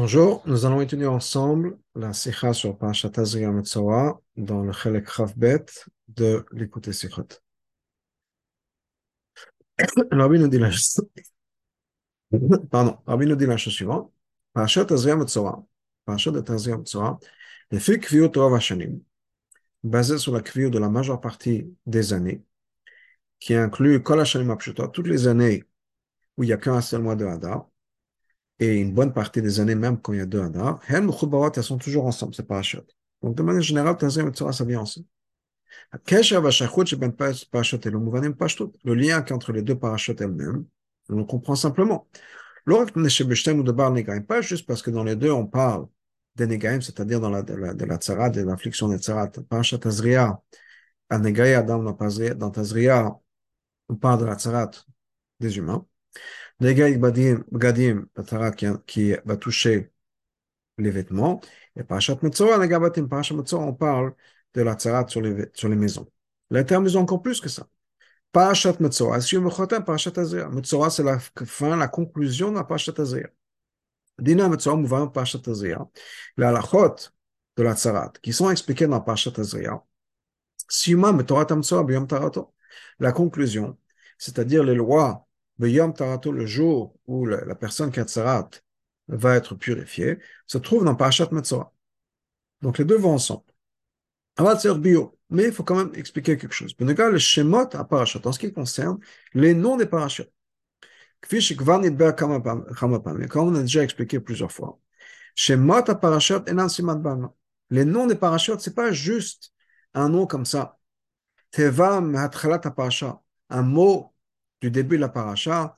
Bonjour, nous allons étudier ensemble la Sikha sur Parashat Azriya Metzora dans le Chelek Bet de l'écouter Sikhot. Rabbi nous dit la chose. Pardon, Rabbi nous dit la chose suivante. Parashat Azriya Metzora, Parashat Azriya Metzora, les faits Kviot Rav Hashanim, basé sur la Kviot de la majeure partie des années, qui inclut Kol Hashanim toutes les années où il n'y a qu'un seul mois de Hadar, et une bonne partie des années, même quand il y a deux Hadar, elles sont toujours ensemble, c'est parachutes. Donc, de manière générale, Tazim et Tzora, ça vient ensemble. Le lien entre les deux parachutes elles-mêmes, on le comprend simplement. Pas juste parce que dans les deux, on parle des Negaim, c'est-à-dire dans la, de la, de la tzara, de l'affliction des tzarat. Parashat Azriya, dans Tazriya, on parle de la tzarat des humains. Nega Gadim, qui va toucher les vêtements. Et Parashat Metzora, Nega Batim, Parashat Metzora, on parle de la tzarat sur les, sur les maisons. Ils ont encore plus que ça. Parashat Metzora, Parashat Azria. Metzora, c'est la fin, la conclusion de la Parashat Azria. Dina Metzora, Mouvan, Parashat Azria. Les halachot de la tzarat, qui sont expliqués dans Parashat Azria. Sima Metzora Metzora, Biyom Tarato. La conclusion, c'est-à-dire les lois Yom Tarato, le jour où la, personne qui a tsarat va être purifiée, se trouve dans Parashat Metzora. Donc les deux vont ensemble. bio. Mais il faut quand même expliquer quelque chose. Shemot à Parashat, en ce qui concerne les noms des Parashot. Comme on a déjà expliqué plusieurs fois. Shemot à Parashat siman Les noms des Parashot, c'est pas juste un nom comme ça. Teva mehatchalat parasha. Un mot du début de la paracha,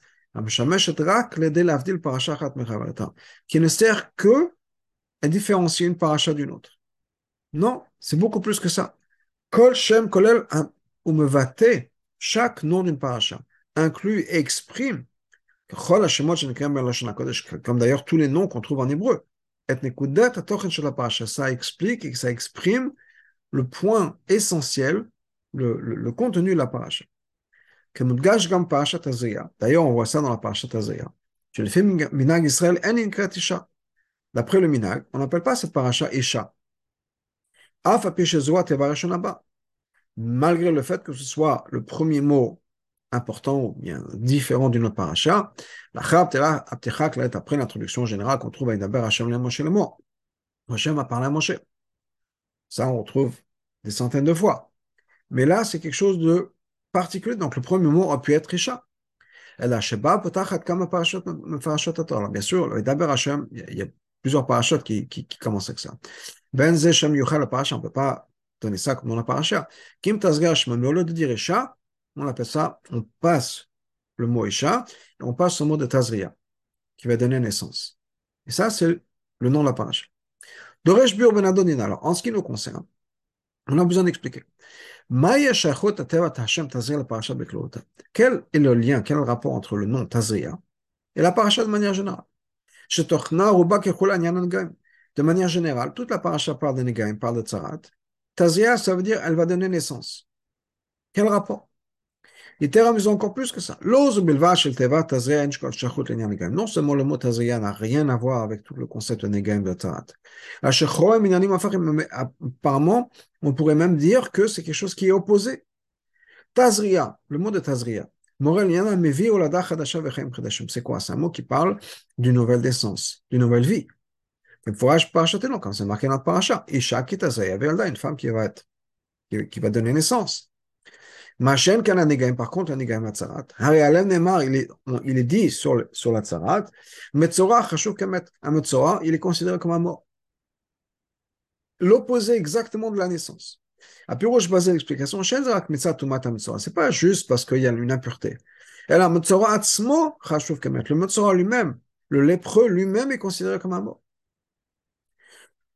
qui ne sert que à différencier une paracha d'une autre. Non, c'est beaucoup plus que ça. Kol Shem Kolel chaque nom d'une paracha inclut et exprime comme d'ailleurs tous les noms qu'on trouve en hébreu. Ça explique et ça exprime le point essentiel, le, le contenu de la paracha. D'ailleurs, on voit ça dans la Parashat Azaya. Chez le film Minag Israël, D'après le Minag, on n'appelle pas cette paracha Isha. Malgré le fait que ce soit le premier mot important ou bien différent d'une autre paracha, la après l'introduction générale qu'on trouve à Idaber Hashem le Moshe le mot. Hashem a parlé à Moshe. Ça, on retrouve des centaines de fois. Mais là, c'est quelque chose de particulier. Donc, le premier mot a pu être Isha. Bien sûr, il y a plusieurs parachats qui, commencent avec ça. Ben Shem Yuchal, on ne peut pas donner ça comme dans la parachat. Kim Tazgar mais au lieu de dire Isha, on appelle ça, on passe le mot Isha, on passe au mot de Tazria, qui va donner naissance. Et ça, c'est le nom de la parachat. Doresh Bur Ben Alors, en ce qui nous concerne, on a besoin d'expliquer. Quel est le lien, quel est le rapport entre le nom Tazria et la paracha de manière générale? De manière générale, toute la paracha parle de Negaim, parle de Tzarat. Tazria, ça veut dire elle va donner naissance. Quel rapport? Termes, ils ont encore plus que ça. Non seulement le mot Tazria n'a rien à voir avec tout le concept de Negaim de Tarat. Apparemment, on pourrait même dire que c'est quelque chose qui est opposé. Tazria, le mot de Tazria. C'est quoi? C'est un mot qui parle d'une nouvelle naissance, d'une nouvelle vie. Il quand c'est marqué dans le paracha. Isha qui une femme qui va, être, qui va donner naissance. Machem kan par contre, la Matzarat. Harry Neymar, il est, il est dit sur, sur la Tzarat, Metzora, Chashuk Kamet, un Metzora, il est considéré comme un mort. L'opposé exactement de la naissance. À Piroche basé l'explication, c'est pas juste parce qu'il y a une impureté. Et là, Metzora Atzmo, Chashuk Kamet, le Metzora lui-même, le lépreux lui-même est considéré comme un mort.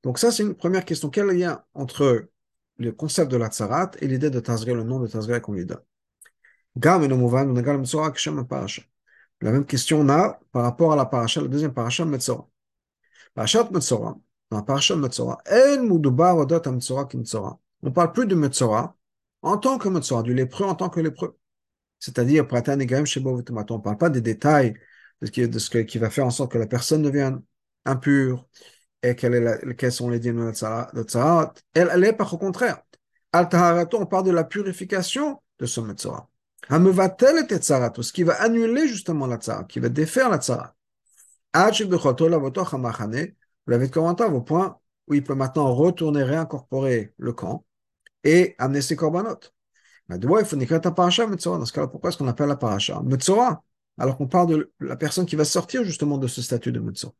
Donc ça, c'est une première question. Quel lien entre le concept de la tsarat et l'idée de Tazria, le nom de Tazria qu'on lui donne. La même question on a par rapport à la paracha, la deuxième paracha Metzora. Parashat Metzora, dans la Metzora, on ne parle plus de Metzora en tant que Metzora, du lépreux en tant que lépreux. C'est-à-dire, on ne parle pas des détails de ce, qui, va faire en sorte que la personne devienne impur et quels sont les dîmes de tzarat. Elle, est par au contraire. Al on parle de la purification de ce metzora. Hamevatel ce qui va annuler justement la tzarat, qui va défaire la tzarat. Vous l'avez commenté au point où il peut maintenant retourner, réincorporer le camp et amener ses corbanotes. Mais il faut ta paracha Metzora. Dans ce cas-là, pourquoi est-ce qu'on appelle la paracha Metzora Alors qu'on parle de la personne qui va sortir justement de ce statut de Metzora.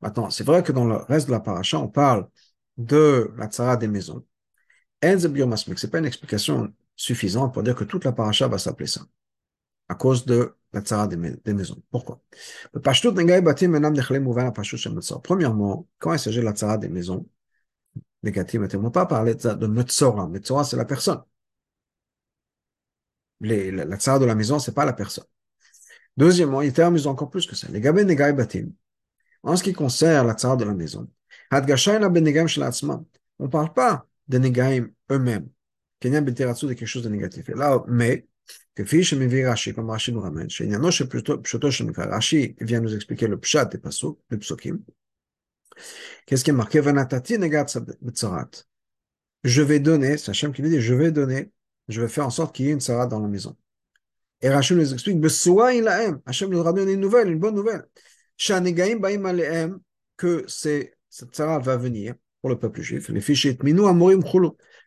Maintenant, c'est vrai que dans le reste de la paracha, on parle de la tzara des maisons. Ce n'est pas une explication suffisante pour dire que toute la paracha va s'appeler ça, à cause de la tzara des, maisons. Pourquoi? Premièrement, quand il s'agit de la tzara des maisons, on ne va pas parler de, Metzora. Metzora, c'est la personne. La, la de la maison, c'est pas la personne. Deuxièmement, il termine encore plus que ça. Les gabé negai batim. En ce qui concerne la tzara de la maison, on ne parle pas des negaim eux-mêmes. Y a de quelque chose de négatif. Et là, mais, que fiche me Rashi, comme Rashi nous ramène, chez Yanosh plutôt Rashi vient nous expliquer le pshat des pasuk, le psukim. Qu'est-ce qui est marqué? Je vais donner, c'est Hachem qui dit, je vais donner, je vais faire en sorte qu'il y ait une tzarat dans la maison. Et Rachel nous explique, Hachem nous donné une nouvelle, une bonne nouvelle. Que cette tzarat va venir pour le peuple juif, les fichiers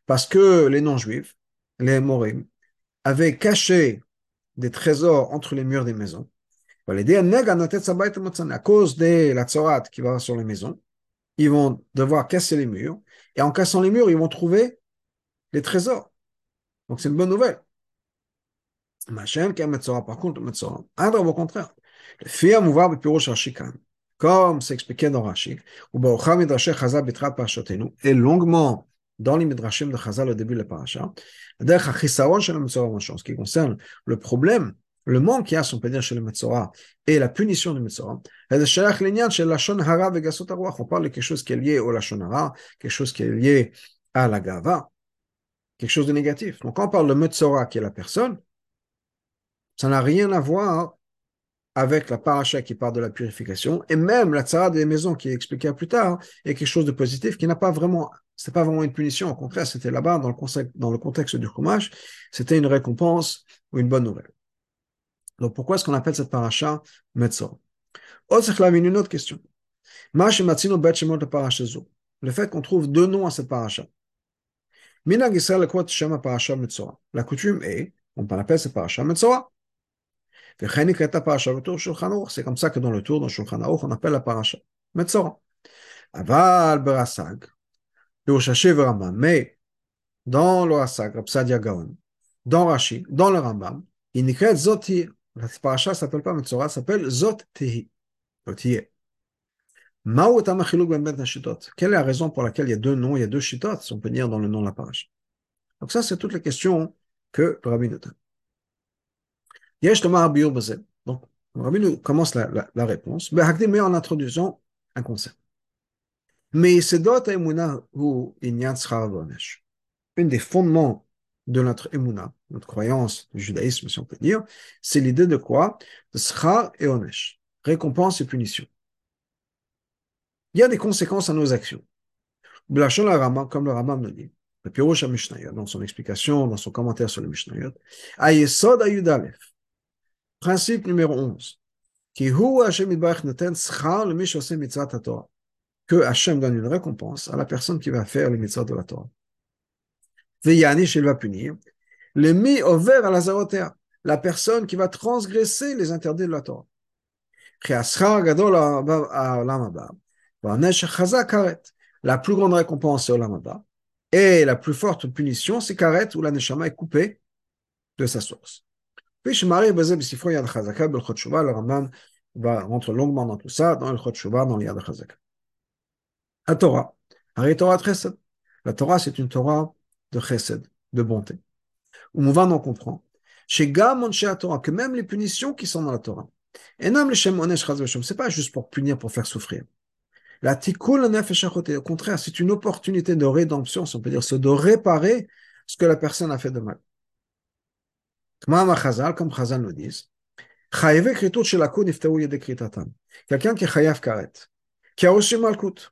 parce que les non-juifs, les morim, avaient caché des trésors entre les murs des maisons. À cause de la tzorat qui va sur les maisons, ils vont devoir casser les murs. Et en cassant les murs, ils vont trouver les trésors. Donc c'est une bonne nouvelle. Par contre, au contraire. Le fier mouvoir Pirosh Rashikan, comme c'est expliqué dans Rashi, et longuement dans les Midrashim de Chazal au début de la paracha, ce qui concerne le problème le manque qu'il y a, si on peut chez le Metzora et la punition du Metzora, on parle de quelque chose qui est lié au Lashon Hara, quelque chose qui est lié à la Gava, quelque chose de négatif. Donc, quand on parle de Metzora qui est la personne, ça n'a rien à voir avec la paracha qui parle de la purification, et même la tzara des maisons qui est expliquée plus tard, est quelque chose de positif qui n'a pas vraiment, c'était pas vraiment une punition, au contraire, c'était là-bas, dans le, dans le contexte du chômage, c'était une récompense ou une bonne nouvelle. Donc, pourquoi est-ce qu'on appelle cette paracha Metzor? Une autre question. Le fait qu'on trouve deux noms à cette paracha. La coutume est, on appelle cette paracha Metzora. C'est comme ça que dans le tour, dans Shulchan Aruch, on appelle la paracha Metzora. Aval berasag, mais dans le Rasag, Gaon, dans Rashi, dans le Rambam, il a zotir. La paracha s'appelle pas Metzora, s'appelle Zot Tehi. Quelle est la raison pour laquelle il y a deux noms, il y a deux shitot, si on peut dire, dans le nom de la paracha Donc ça, c'est toutes les questions que le rabbi nous donne. Donc, rabbi nous commence la, la, la réponse, mais en introduisant un concept. Mais Une des fondements de notre emuna, notre croyance du judaïsme, si on peut dire, c'est l'idée de quoi? De et onesh, récompense et punition. Il y a des conséquences à nos actions. comme le Rambam nous dit, le Mishnayot, dans son explication, dans son commentaire sur le Mishnayot, Ayesod Ayudalef, principe numéro 11, qui hu Hashem neten schar le mishosem mitzvah Torah, que Hashem donne une récompense à la personne qui va faire les mitzvahs de la Torah. Veyanish, il va punir. Le mi over à la la personne qui va transgresser les interdits de la Torah. La plus grande récompense, c'est Olamaba. Et la plus forte punition, c'est Karet, où la Neshama est coupée de sa source. Puis, je m'arrive à Yad Chazaka, le le Rambam va rentrer longuement dans tout ça, dans le Chotchouva, dans le Yad Chazaka. La Torah. La Torah, c'est une Torah de chesed, de bonté. Où on va en comprendre. Chez Torah, que même les punitions qui sont dans la Torah, et non, le Shem Onesh c'est pas juste pour punir, pour faire souffrir. La Tikkun au contraire, c'est une opportunité de rédemption, si on peut dire, c'est de réparer ce que la personne a fait de mal. Comme Chazal nous dit, Quelqu'un qui est chayav karet, qui a reçu malkout,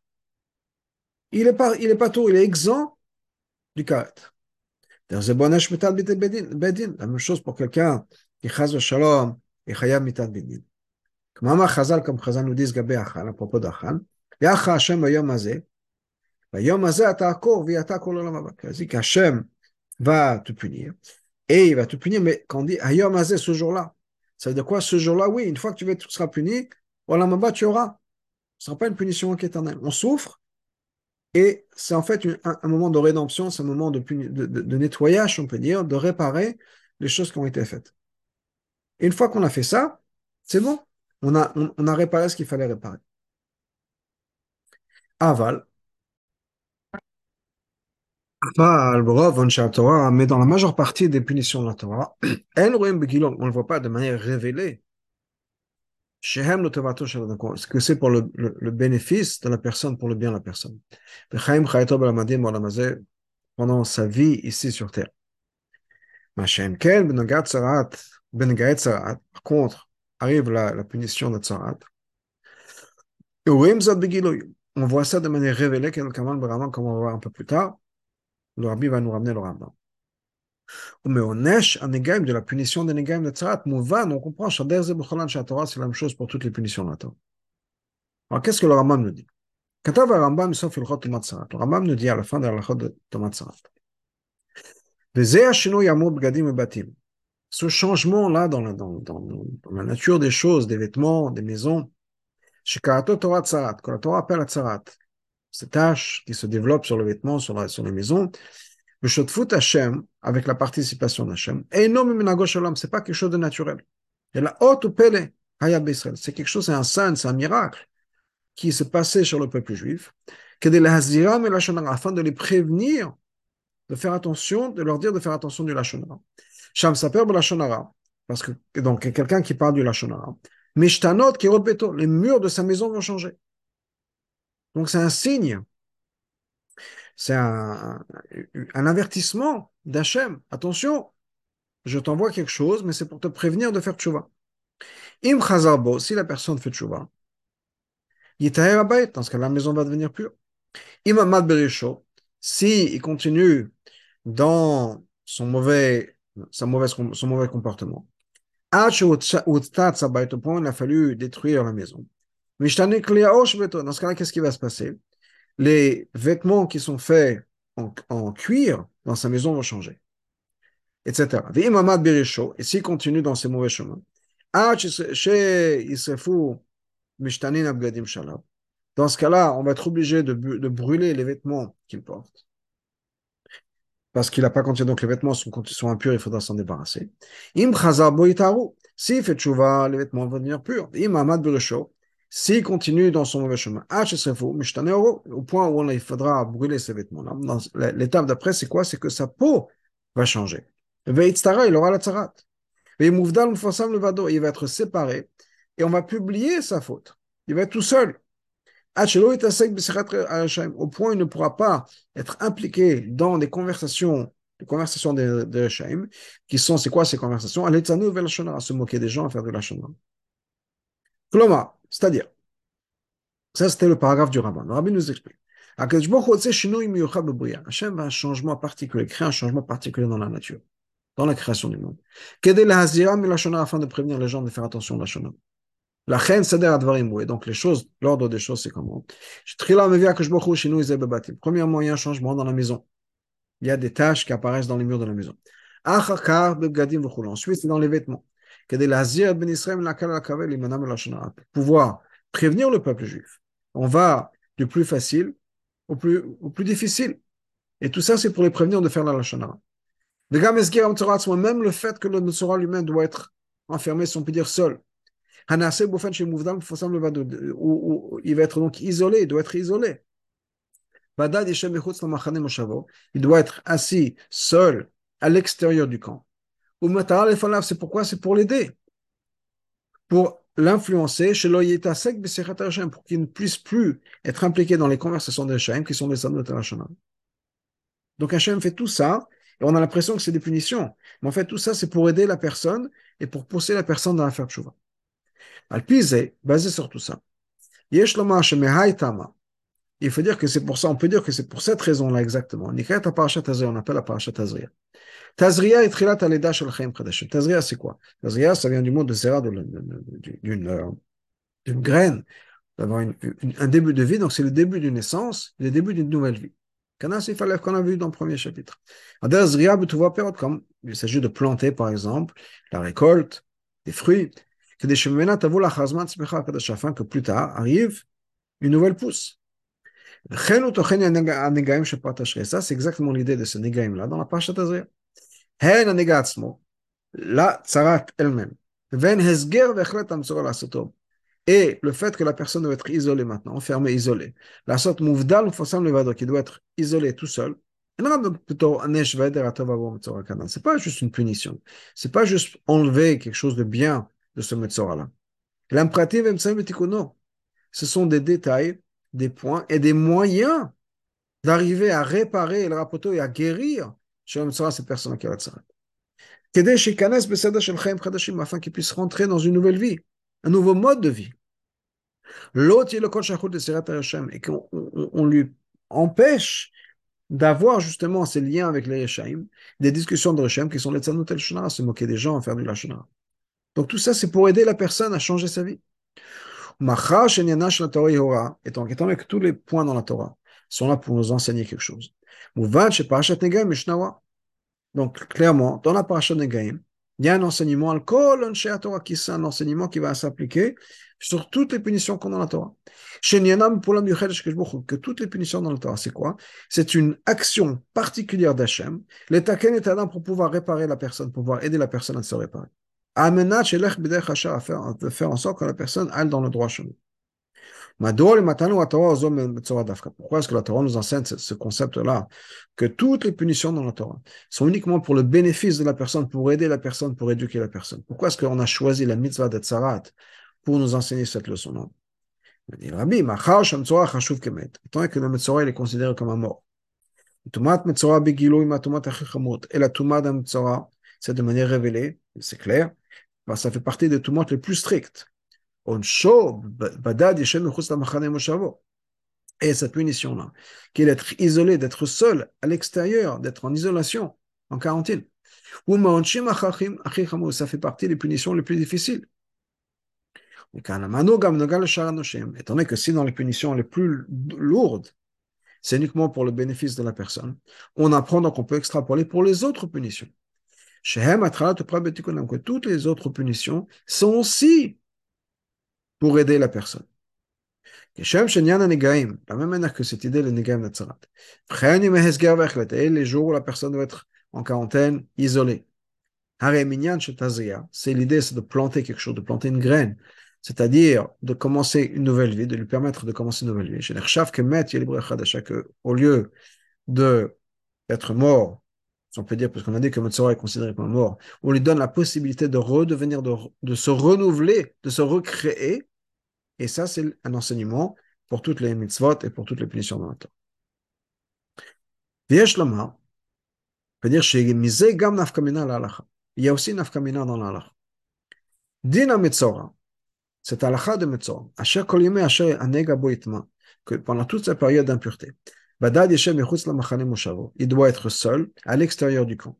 il est pas, il est pas tout, il est exempt du karet. La même chose pour quelqu'un qui chaz shalom et chayav mitat bedin. Comme Chazal, comme Chazal nous dit à propos d'Achal, Yacha Hashem bayom hazeh, bayom hazeh ata akor v'yata kol olam haba. C'est qu'Hashem va te punir, et il va te punir, mais quand on dit Hayom hazeh, ce jour-là, ça veut dire quoi ce jour-là? Oui, une fois que tu, vas, tu seras puni, olam haba tu auras. Ce ne sera pas une punition éternelle. On souffre, et c'est en fait un, moment de rédemption, c'est un moment de, nettoyage, on peut dire, de réparer les choses qui ont été faites. Et une fois qu'on a fait ça, c'est bon. On a, on, on a réparé ce qu'il fallait réparer. Aval. Mais dans la majeure partie des punitions de la Torah, on ne le voit pas de manière révélée. que c'est pour le, le, le, bénéfice de la personne, pour le bien de la personne? Pendant sa vie ici sur terre. Par contre, arrive la, la punition de Tsarat. On voit ça de manière révélée, comme on va voir un peu plus tard. Le rabbi va nous ramener le Rambam. Mais on neige un négaim de la punition des négaim de Tsarat. Mouvan, on comprend, Shader Zebucholan Torah, c'est la même chose pour toutes les punitions de la Torah. Alors, qu'est-ce que le Rambam nous dit? Katav Rambam, sauf il chot Le Rambam nous dit à la fin de la chot de Tsarat. Ce changement-là dans la, dans, dans, dans la nature des choses, des vêtements, des maisons, Shikarato Torah Tsarat, quand la Torah appelle à Tsarat, ces tâches qui se développent sur le vêtement, sur, la, sur les maisons, le Shotfut Hashem, avec la participation d'Hashem, et non ce c'est pas quelque chose de naturel. Et la haute pele, c'est quelque chose, c'est un signe, c'est un miracle qui s'est passé sur le peuple juif, afin de les prévenir, de faire attention, de leur dire de faire attention du Lachonara. Sham Saper Lachonara, parce que, donc, quelqu'un qui parle du Lachonara, Mishtanot Beto, les murs de sa maison vont changer. Donc c'est un signe, c'est un, avertissement d'Hachem. Attention, je t'envoie quelque chose, mais c'est pour te prévenir de faire tchouva. Im Chazarbo, si la personne fait tchouva, dans ce cas la maison va devenir pure. Im Amad Berisho, si il continue dans son mauvais, sa mauvaise, son mauvais comportement, au point, il a fallu détruire la maison. Dans ce cas-là, qu'est-ce qui va se passer? Les vêtements qui sont faits en, cuir dans sa maison vont changer. Etc. Et s'il continue dans ses mauvais chemins, dans ce cas-là, on va être obligé de, brûler les vêtements qu'il porte parce qu'il n'a pas continué, donc les vêtements sont, sont impurs, il faudra s'en débarrasser. Im s'il fait tchouva, les vêtements vont devenir purs. Im amad s'il continue dans son mauvais chemin, au point où il faudra brûler ses vêtements. L'étape d'après, c'est quoi? C'est que sa peau va changer. il aura la. Il va être séparé et on va publier sa faute. Il va être tout seul au point où il ne pourra pas être impliqué dans des conversations, des conversations de, de qui sont, c'est quoi ces conversations? À se moquer des gens, faire de la Shonara. C'est-à-dire, ça c'était le paragraphe du rabbin. Le rabbin nous explique. Hachem va un changement particulier, créer un changement particulier dans la nature, dans la création du monde. Afin de prévenir les gens de faire attention à la Shonara. La reine Advarim, donc les choses, l'ordre des choses, c'est comment? Premièrement, il y a un changement dans la maison. Il y a des taches qui apparaissent dans les murs de la maison. Ensuite, c'est dans les vêtements. Pouvoir prévenir le peuple juif. On va du plus facile au plus, difficile. Et tout ça, c'est pour les prévenir de faire la lachonara. Même le fait que le Nosora lui-même doit être enfermé, si on peut dire seul, il va être donc isolé, il doit être isolé. Il doit être assis seul à l'extérieur du camp. C'est pourquoi? C'est pour l'aider, pour l'influencer chez pour qu'il ne puisse plus être impliqué dans les conversations de Hachem, qui sont les hommes de Donc Hachem fait tout ça, et on a l'impression que c'est des punitions. Mais en fait, tout ça, c'est pour aider la personne et pour pousser la personne dans la faire tchouva. Alpizé, basé sur tout ça. Yesh Tama. Il faut dire que c'est pour ça, on peut dire que c'est pour cette raison-là exactement. On appelle la parashat Tazria. Tazria est trilat aleda shel chaim chadashim. Tazria, c'est quoi? Tazria, ça vient du mot de zera, d'une euh, graine, d'avoir un début de vie. Donc, c'est le début d'une naissance, le début d'une nouvelle vie. Kanas, il fallait qu'on a vu dans le premier chapitre. Comme il s'agit de planter, par exemple, la récolte, des fruits, que des afin que plus tard arrive une nouvelle pousse. Ça, c'est exactement l'idée de ce Negaim-là dans la Parashat Azria. La tsarat elle-même. Et le fait que la personne doit être isolée maintenant, enfermée, isolée. La sorte qui doit être isolée tout seul. C'est pas juste une punition. C'est pas juste enlever quelque chose de bien de ce Metzora-là. Ce sont des détails des points et des moyens d'arriver à réparer le rapoto et à guérir chez cette personne qui afin qu'il puisse rentrer dans une nouvelle vie, un nouveau mode de vie. L'autre, il le de et qu'on on, lui empêche d'avoir justement ces liens avec les Reshaim, des discussions de Reshaim qui sont les Tzanot el se moquer des gens, faire du Lashonara. Donc tout ça, c'est pour aider la personne à changer sa vie. Étant donné que tous les points dans la Torah sont là pour nous enseigner quelque chose. Donc, clairement, dans la parashat Negaim, il y a un enseignement, al Torah, qui est un enseignement qui va s'appliquer sur toutes les punitions qu'on a dans la Torah. Que toutes les punitions dans la Torah, c'est quoi? C'est une action particulière d'Hachem, l'état pour pouvoir réparer la personne, pour pouvoir aider la personne à se réparer? De faire en sorte que la personne aille dans le droit chemin. Pourquoi est-ce que la Torah nous enseigne ce concept-là? Que toutes les punitions dans la Torah sont uniquement pour le bénéfice de la personne, pour aider la personne, pour éduquer la personne. Pourquoi est-ce qu'on a choisi la mitzvah de Tzarat pour nous enseigner cette leçon-là? Il Rabbi, donné que le Metzora est considéré comme un mort. Et la Tumat d'un c'est de manière révélée, c'est clair, ben, ça fait partie des tumors les plus stricts. Et cette punition-là, qui est d'être isolé, d'être seul à l'extérieur, d'être en isolation, en quarantaine. Ça fait partie des punitions les plus difficiles. Étant donné que si dans les punitions les plus lourdes, c'est uniquement pour le bénéfice de la personne, on apprend donc qu'on peut extrapoler pour les autres punitions que toutes les autres punitions sont aussi pour aider la personne. La même manière que cette idée Negaim Natsarat. Et les jours où la personne doit être en quarantaine, isolée. C'est l'idée, c'est de planter quelque chose, de planter une graine. C'est-à-dire de commencer une nouvelle vie, de lui permettre de commencer une nouvelle vie. Au lieu d'être mort on peut dire, parce qu'on a dit que Metzora est considéré comme mort, on lui donne la possibilité de redevenir, de, se renouveler, de se recréer. Et ça, c'est un enseignement pour toutes les mitzvot et pour toutes les punitions dans le temps. Lama, peut dire l'alacha. Il y a aussi Nafkamina dans l'alacha. Dina Metzora, c'est l'alacha de Asher Anega Boitma, que pendant toute sa période d'impureté. Il doit être seul à l'extérieur du camp.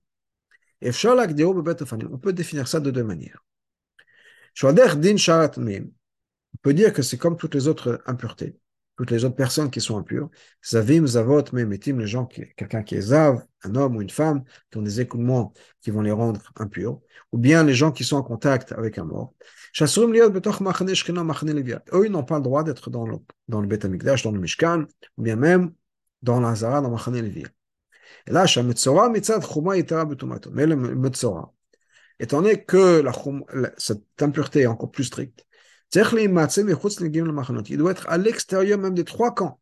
On peut définir ça de deux manières. On peut dire que c'est comme toutes les autres impuretés, toutes les autres personnes qui sont impures. Zavim, Zavot, Memetim, les gens, quelqu'un qui est Zav, un homme ou une femme, qui ont des écoulements qui vont les rendre impurs, ou bien les gens qui sont en contact avec un mort. Eux, ils n'ont pas le droit d'être dans le, dans le Beth dans le Mishkan, ou bien même dans la Zara, dans Machane Levi. Et là, Shametzora, Mitzad, Chuma, Yitara, Betumato. Mais le Metzora, étant donné que la, cette impureté est encore plus stricte, il doit être à l'extérieur même des trois camps.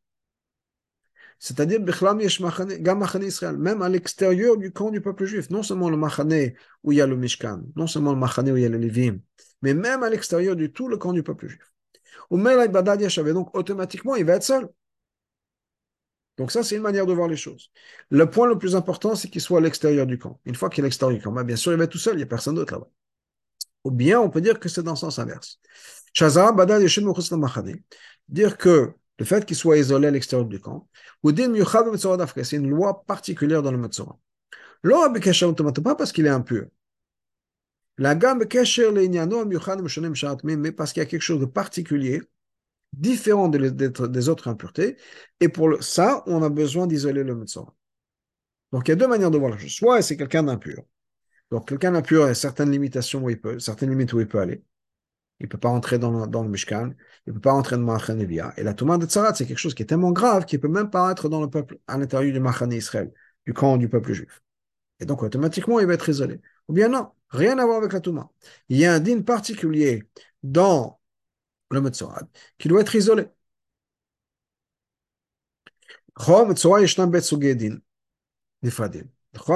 C'est-à-dire, même à l'extérieur du camp du peuple juif. Non seulement le Machane où il y a le Mishkan, non seulement le Machane où il y a le Lévim, mais même à l'extérieur du tout le camp du peuple juif. Donc, automatiquement, il va être seul. Donc ça, c'est une manière de voir les choses. Le point le plus important, c'est qu'il soit à l'extérieur du camp. Une fois qu'il est à l'extérieur du camp, bah, bien sûr, il va être tout seul, il n'y a personne d'autre là-bas. Ou bien on peut dire que c'est dans le sens inverse. Dire que le fait qu'il soit isolé à l'extérieur du camp, ou c'est une loi particulière dans le Metzora. Pas parce qu'il est impur. La gamme mais parce qu'il y a quelque chose de particulier, différent des autres impuretés, et pour ça, on a besoin d'isoler le Metzora. Donc il y a deux manières de voir la chose. Soit c'est quelqu'un d'impur. Donc quelqu'un d'impur a certaines limitations où il peut, certaines limites où il peut aller. Il ne peut pas rentrer dans le, dans Mishkan, il ne peut pas rentrer dans le Nevia. Et la Touma de Tzarat, c'est quelque chose qui est tellement grave qu'il ne peut même pas être dans le peuple, à l'intérieur du Machane Israël, du camp du peuple juif. Et donc automatiquement, il va être isolé. Ou bien non, rien à voir avec la Touma. Il y a un din particulier dans le Metzorat qui doit être isolé.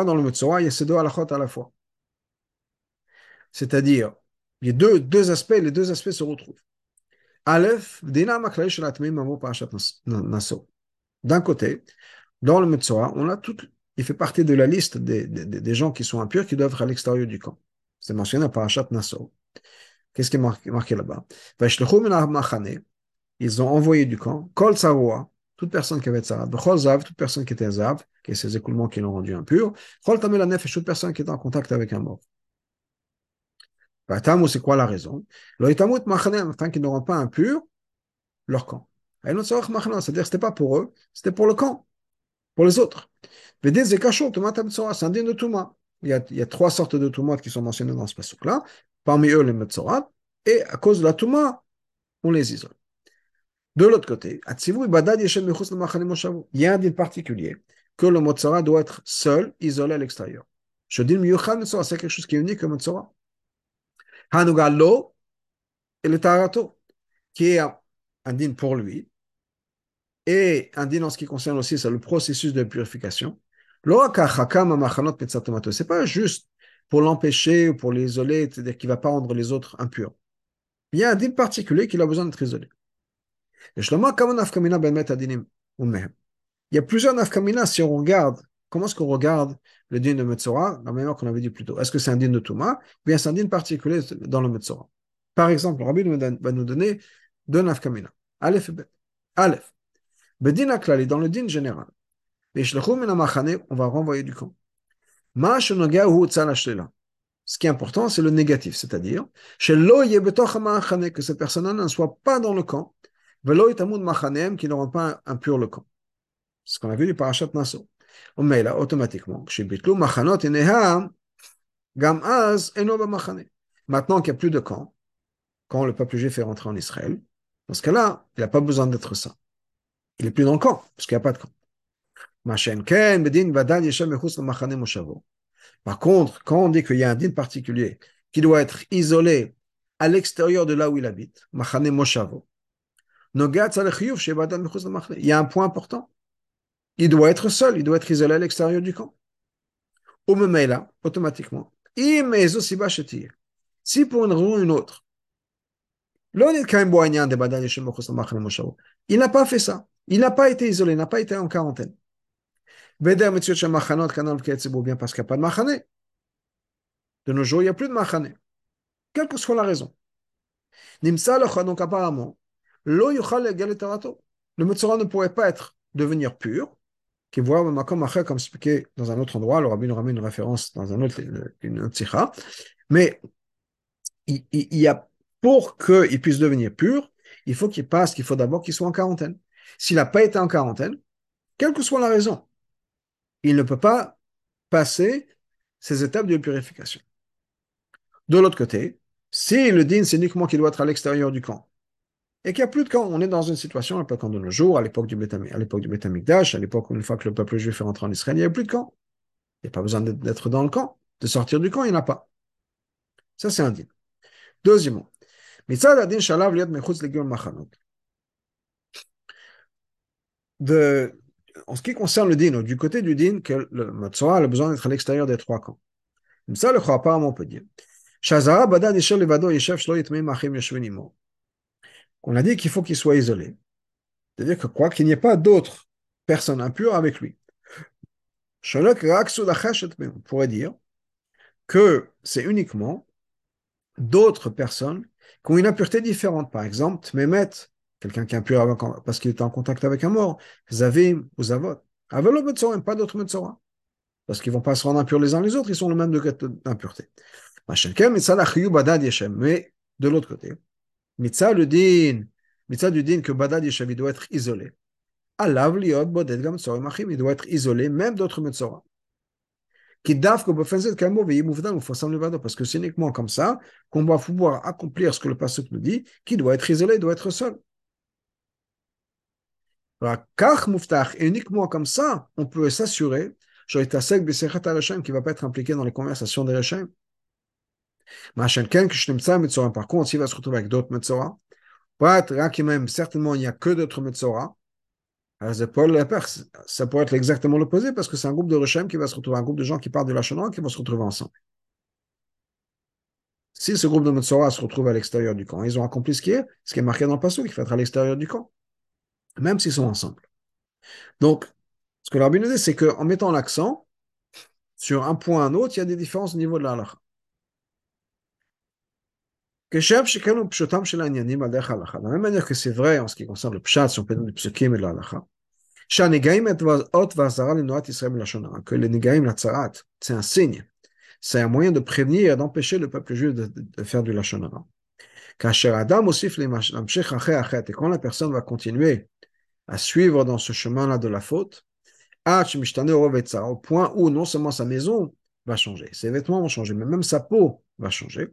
Dans le Metzora, il y a ces deux halachot à la fois. C'est-à-dire, il y a deux, aspects, les deux aspects se retrouvent. Aleph, D'un côté, dans le Metzora, on a tout, il fait partie de la liste des gens qui sont impurs qui doivent être à l'extérieur du camp. C'est mentionné par Parashat Nassau. Qu'est-ce qui est marqué, là-bas? Ils ont envoyé du camp, Kol toute personne qui avait Tzarat, Zav, toute personne qui était Zav, qui est ces écoulements qui l'ont rendu impur, Chol Tamel toute personne qui est en contact avec un mort. c'est quoi la raison? Afin qu'ils ne rendent pas impur leur camp. C'est-à-dire n'était pas pour eux, c'était pour le camp, pour les autres. C'est un de Touma. Il y, a, il y a trois sortes de Touma qui sont mentionnées dans ce passage-là. Parmi eux, les Metzorat. Et à cause de la Touma, on les isole. De l'autre côté, il y a un din particulier que le Motsara doit être seul, isolé à l'extérieur. Je dis c'est quelque chose qui est unique au Motsara. Hanugalo et le Tarato, qui est un din pour lui, et un din en ce qui concerne aussi le processus de purification. C'est pas juste pour l'empêcher ou pour l'isoler, c'est-à-dire qu'il ne va pas rendre les autres impurs. Il y a un din particulier qu'il a besoin d'être isolé. Il y a plusieurs nafkamina si on regarde, comment est-ce qu'on regarde le din de Metzora, la manière qu'on avait dit plus tôt? Est-ce que c'est un din de Touma ou bien c'est un din particulier dans le Metzora? Par exemple, le Rabbi va nous donner deux nafkamina. Aleph et Bet. Aleph. Bedin aklali, dans le din général. On va renvoyer du camp. Ce qui est important, c'est le négatif, c'est-à-dire que cette personne ne soit pas dans le camp qui ne rend pas impur le camp. Ce qu'on a vu du parachat Nassau. Automatiquement, Maintenant qu'il n'y a plus de camp, quand le peuple juif est rentré en Israël, dans ce cas-là, il n'a pas besoin d'être ça. Il n'est plus dans le camp, parce qu'il n'y a pas de camp. Par contre, quand on dit qu'il y a un din particulier qui doit être isolé à l'extérieur de là où il habite, il y a un point important. Il doit être seul, il doit être isolé à l'extérieur du camp. Ou même là, automatiquement. Si pour une raison ou une autre, il n'a pas fait ça. Il n'a pas été isolé, il n'a pas été en quarantaine. Bien parce qu'il n'y a pas de machane. De nos jours, il n'y a plus de machane. Quelle que soit la raison. Donc apparemment, le Metzora ne pourrait pas être, devenir pur, qui voit comme comme expliqué dans un autre endroit, le rabbi nous ramène une référence dans un autre, une autre mais il, il, y a, pour qu'il puisse devenir pur, il faut qu'il passe, qu'il faut d'abord qu'il soit en quarantaine. S'il n'a pas été en quarantaine, quelle que soit la raison, il ne peut pas passer ces étapes de purification. De l'autre côté, si le din, c'est uniquement qu'il doit être à l'extérieur du camp, et qu'il n'y a plus de camp. On est dans une situation, à l'époque de nos jours, à l'époque du à l'époque à l'époque où une fois que le peuple juif est rentré en Israël, il n'y a plus de camp. Il n'y a pas besoin d'être dans le camp. De sortir du camp, il n'y en a pas. Ça, c'est un din. Deuxièmement, de, en ce qui concerne le din, du côté du din, le Matsora a besoin d'être à l'extérieur des trois camps. Comme ça, le apparemment on peut dire. Shazara levado machim on a dit qu'il faut qu'il soit isolé. C'est-à-dire que quoi qu'il n'y ait pas d'autres personnes impures avec lui. On pourrait dire que c'est uniquement d'autres personnes qui ont une impureté différente. Par exemple, Mehmet, quelqu'un qui est impur parce qu'il était en contact avec un mort, Zavim ou Zavot. Avelo Metzorim, pas d'autres Metzora. Parce qu'ils ne vont pas se rendre impurs les uns les autres, ils sont le même degré d'impureté. Mais de l'autre côté, Mitzah le din, Mitzah du din que Badad Yeshav doit être isolé. Alav liot boded gam il doit être isolé, même d'autres Metzora. Parce que c'est uniquement comme ça qu'on va pouvoir accomplir ce que le pasteur nous dit, qui doit être isolé, doit être seul. Et uniquement comme ça, on peut s'assurer qui ne va pas être impliqué dans les conversations des Rechem. Par contre, s'il va se retrouver avec d'autres Metzora, même certainement il n'y a que d'autres Metzora, ça pourrait être exactement l'opposé parce que c'est un groupe de Rechem qui va se retrouver, un groupe de gens qui parlent de la qui vont se retrouver ensemble. Si ce groupe de Metzora se retrouve à l'extérieur du camp, ils ont accompli ce qui est, ce qui est marqué dans le passage, qui va être à l'extérieur du camp, même s'ils sont ensemble. Donc, ce que l'Arbi nous dit, c'est qu'en mettant l'accent sur un point à un autre, il y a des différences au niveau de la halakha. De la même manière que c'est vrai en ce qui concerne le pshat, si on peut dire le psukim et la halakha, que les negaim, la tzarat, c'est un signe, c'est un moyen de prévenir et d'empêcher le peuple juif de, de faire du lachonara. Et quand la personne va continuer à suivre dans ce chemin-là de la faute, au point où non seulement sa maison va changer, ses vêtements vont changer, mais même sa peau va changer.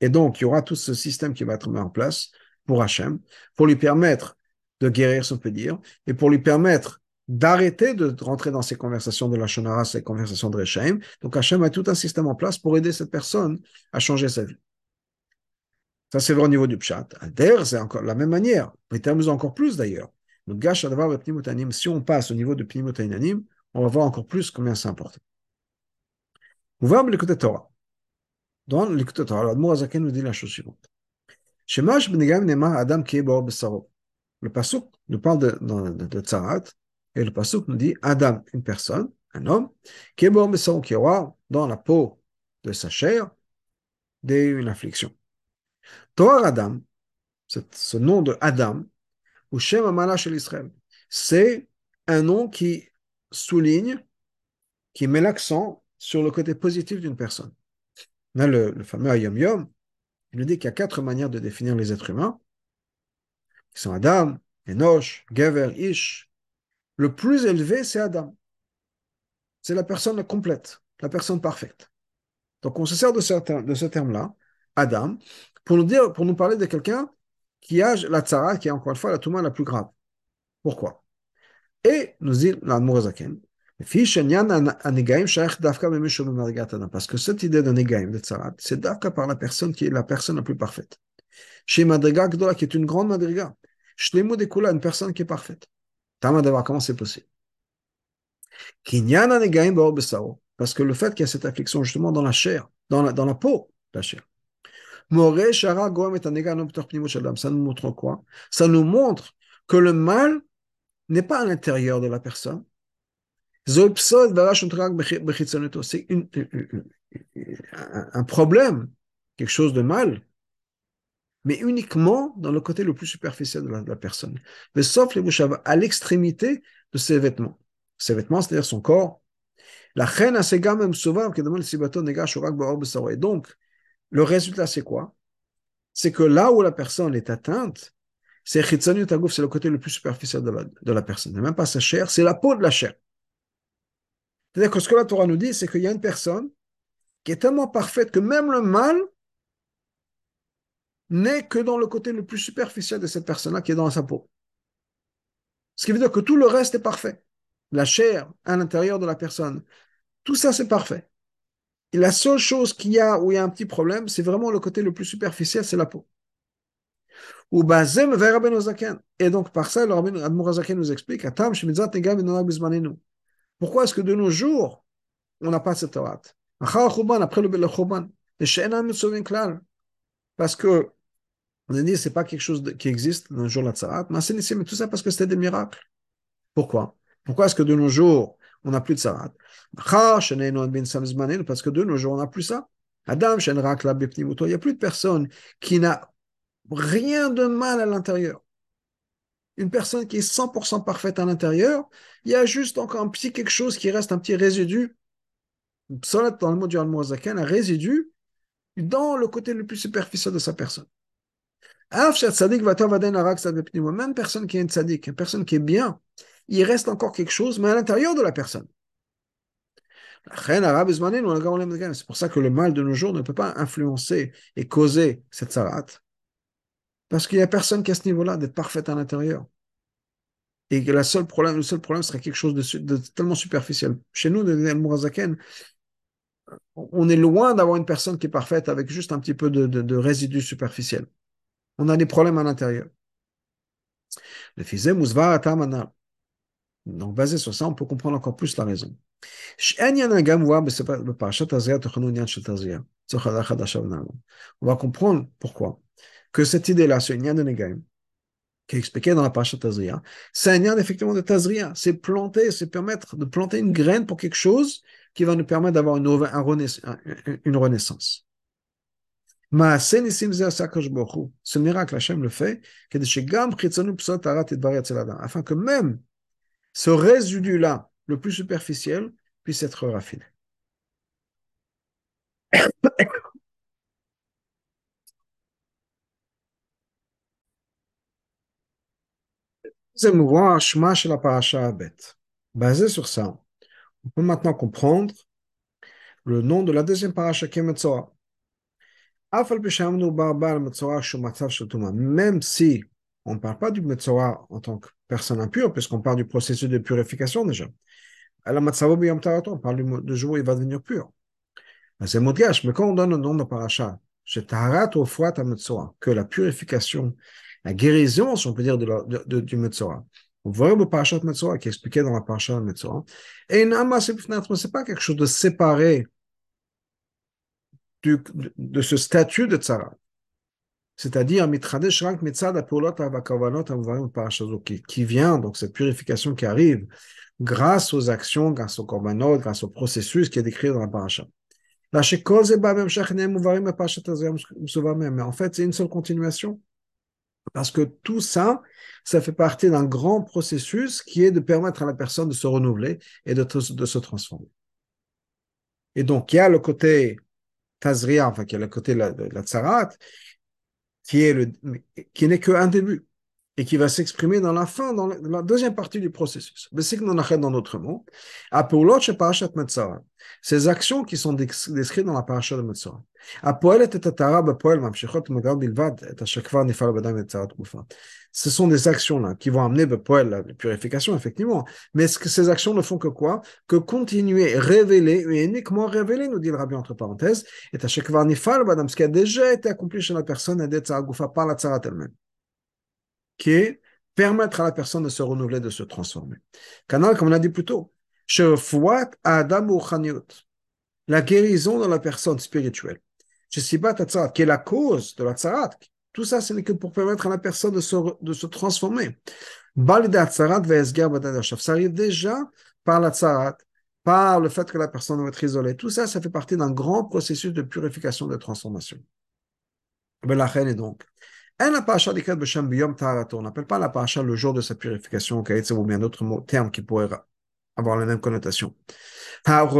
Et donc, il y aura tout ce système qui va être mis en place pour Hachem, pour lui permettre de guérir, si on peut dire, et pour lui permettre d'arrêter de rentrer dans ces conversations de la Shonara, ces conversations de Rechem. Donc Hachem a tout un système en place pour aider cette personne à changer sa vie. Ça, c'est vrai au niveau du pshat. D'ailleurs, c'est encore la même manière. Termes encore plus d'ailleurs. Donc, gâche si on passe au niveau de pnimotanim, on va voir encore plus combien c'est important. On va l'écouter Torah. Dans l'écouter Torah, l'Admorazaken nous dit la chose suivante. Shemash nema adam ki b'saro. Le pasuk nous parle de, de, de, tzarat, et le pasuk nous dit Adam, une personne, un homme, qui est qui aura dans la peau de sa chair des, une affliction. Torah Adam, ce nom de Adam, ou Shem Amala chez l'Israël, c'est un nom qui souligne, qui met l'accent sur le côté positif d'une personne. Là, le, fameux Ayom Yom, il nous dit qu'il y a quatre manières de définir les êtres humains, qui sont Adam, Enoch, Gever, Ish. Le plus élevé, c'est Adam. C'est la personne complète, la personne parfaite. Donc on se sert de ce terme-là, Adam, pour nous, dire, pour nous parler de quelqu'un qui a la tzara, qui est encore une fois la touma la plus grave. Pourquoi? Et nous dit l'Admorazaken, parce que cette idée de negaim, de tzarat, c'est d'afka par la personne qui est la personne la plus parfaite. Chez Madriga Gdola, qui est une grande Madriga. Shlemu Dekula, une personne qui est parfaite. Tama d'avoir comment c'est possible? Parce que le fait qu'il y a cette affliction justement dans la chair, dans la, dans la peau de la chair, ça nous montre quoi? Ça nous montre que le mal n'est pas à l'intérieur de la personne. C'est un problème, quelque chose de mal, mais uniquement dans le côté le plus superficiel de la, personne. Mais sauf les à l'extrémité de ses vêtements. Ses vêtements, c'est-à-dire son corps. La reine a ses gammes sauvages qui demande le sibaton Et donc, le résultat, c'est quoi? C'est que là où la personne est atteinte, c'est c'est le côté le plus superficiel de la, de la personne. même pas sa chair, c'est la peau de la chair. C'est-à-dire que ce que la Torah nous dit, c'est qu'il y a une personne qui est tellement parfaite que même le mal n'est que dans le côté le plus superficiel de cette personne-là qui est dans sa peau. Ce qui veut dire que tout le reste est parfait. La chair à l'intérieur de la personne, tout ça c'est parfait. Et la seule chose qu'il y a où il y a un petit problème, c'est vraiment le côté le plus superficiel, c'est la peau. Et donc, par ça, le Rabbi Admorazaken nous explique pourquoi est-ce que de nos jours, on n'a pas cette Torah Après le parce que on a dit c'est pas quelque chose qui existe dans le jour la Tzarat, mais c'est tout ça parce que c'était des miracles. Pourquoi? Pourquoi est-ce que de nos jours, on n'a plus de sarat. Parce que de nos jours, on n'a plus ça. Adam, il n'y a plus de personne qui n'a rien de mal à l'intérieur. Une personne qui est 100% parfaite à l'intérieur, il y a juste encore un petit quelque chose qui reste, un petit résidu. Dans le mot du Al-Muazakan, un résidu dans le côté le plus superficiel de sa personne. Même personne qui est une tzaddik, une personne qui est bien, il reste encore quelque chose, mais à l'intérieur de la personne. C'est pour ça que le mal de nos jours ne peut pas influencer et causer cette sarat. Parce qu'il n'y a personne qui a ce niveau-là, d'être parfait à l'intérieur. Et que problème, le seul problème serait quelque chose de, tellement superficiel. Chez nous, de on est loin d'avoir une personne qui est parfaite avec juste un petit peu de, résidus superficiels. On a des problèmes à l'intérieur. Le fizem Donc, basé sur ça, on peut comprendre encore plus la raison. On va comprendre pourquoi. Que cette idée-là, c'est une de Negaim, qui est expliquée dans la Parashat Tazria, c'est un lien effectivement de Tazria. C'est planter, c'est permettre de planter une graine pour quelque chose qui va nous permettre d'avoir une, une renaissance. Ce miracle, Hachem le fait, afin que même ce résidu-là, le plus superficiel, puisse être raffiné. Basé sur ça, on peut maintenant comprendre le nom de la deuxième paracha qui est Metzora. Même si on ne parle pas du Metzora en tant que personne impure, puisqu'on parle du processus de purification déjà. On parle du jour où il va devenir pur. C'est Modgash, mais quand on donne le nom de paracha, que la purification, la guérison, si on peut dire, de la, de, de, du Metzora. On voit le parachat Metzora qui est expliqué dans la paracha Metzora. Et ce n'est pas quelque chose de séparé de, de, ce statut de tzara. C'est-à-dire, qui, qui vient, donc cette purification qui arrive grâce aux actions, grâce aux korbanot, grâce au processus qui est décrit dans la paracha. Mais en fait, c'est une seule continuation. Parce que tout ça, ça fait partie d'un grand processus qui est de permettre à la personne de se renouveler et de, de se transformer. Et donc, il y a le côté Tazria, enfin, qui est le côté de la, la tsarat, qui est le, qui n'est qu'un début et qui va s'exprimer dans la fin, dans la deuxième partie du processus. Dans notre mot, ces actions qui sont décrites dans la parasha de Metzora. Ce sont des actions-là qui vont amener la purification, effectivement. Mais ces actions ne font que quoi? Que continuer, révéler, et uniquement révéler, nous dit le rabbi entre parenthèses, et ce qui a déjà été accompli chez la personne, par la tzarat elle-même qui est permettre à la personne de se renouveler, de se transformer. Canal, comme on l'a dit plus tôt, la guérison de la personne spirituelle. qui est la cause de la tzarat. Tout ça, ce n'est que pour permettre à la personne de se, de se transformer. Ça arrive déjà par la tzarat, par le fait que la personne doit être isolée. Tout ça, ça fait partie d'un grand processus de purification, de transformation. La reine est donc, on n'appelle pas la paracha le jour de sa purification, ou bien d'autres termes qui pourraient avoir la même connotation. Parce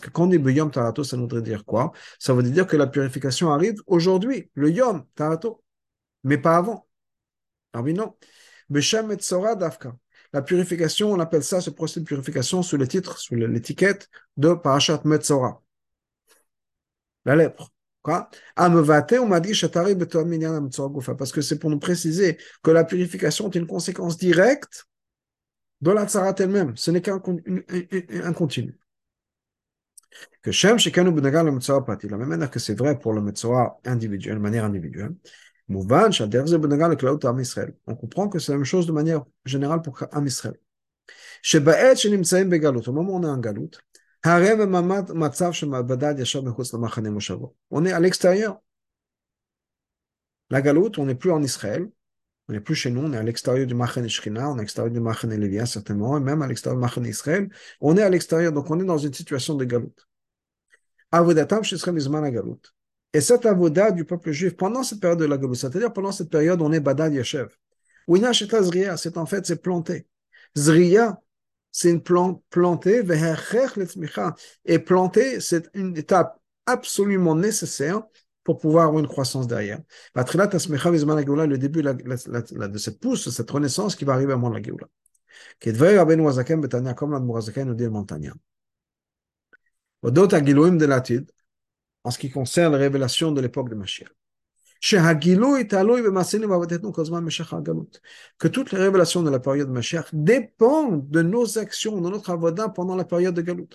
que quand on dit Yom ça voudrait dire quoi Ça veut dire que la purification arrive aujourd'hui, le Yom Tarato, mais pas avant. Ah oui, non. La purification, on appelle ça, ce processus de purification, sous le titre, sous l'étiquette de Parashat Metzora. La lèpre. Parce que c'est pour nous préciser que la purification est une conséquence directe de la tsarat elle-même. Ce n'est qu'un continu. Que Shem Shekanu Benagal le Metzora Pati, la même manière que c'est vrai pour le Metzora individuel, de manière individuelle. Mouvan Shaderze Benagal le Klaut Am Israël. On comprend que c'est la même chose de manière générale pour Am Israël. Shebaet Shenimtsaim Begalut, au moment où on est en Galut, on est à l'extérieur. La galoute, on n'est plus en Israël. On n'est plus chez nous, on est à l'extérieur du Machen Shkina, on est à l'extérieur du Machen Lévia certainement, et même à l'extérieur du Machen Israël. On est à l'extérieur, donc on est dans une situation de galout. Avodatam Shesrem Izman Galout. Et cette avoda du peuple juif pendant cette période de la galout, c'est-à-dire pendant cette période, on est Badal Yeshev. Zriya, c'est en fait, c'est planté. Zriya, c'est une plante plantée, et planter, c'est une étape absolument nécessaire pour pouvoir avoir une croissance derrière. Le début de cette pousse, de cette renaissance qui va arriver à la Géoula. Comme nous dit en ce qui concerne la révélation de l'époque de Mashiach. Que toutes les révélations de la période de Mashiach dépendent de nos actions, de notre avoda pendant la période de Galout.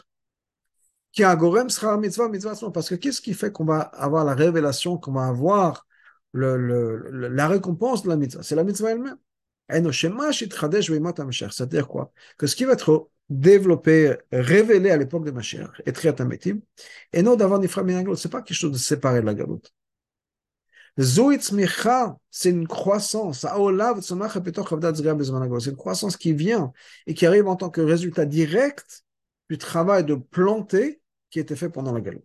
Parce que qu'est-ce qui fait qu'on va avoir la révélation, qu'on va avoir la récompense de la mitzvah C'est la mitzvah elle-même. C'est-à-dire quoi Que ce qui va être développé, révélé à l'époque de Mashiach, et Triatametim, et non d'avoir Nifra Minagol, c'est pas quelque chose de séparé de la galoute. C'est une croissance. C'est une croissance qui vient et qui arrive en tant que résultat direct du travail de planter qui était fait pendant la galoute.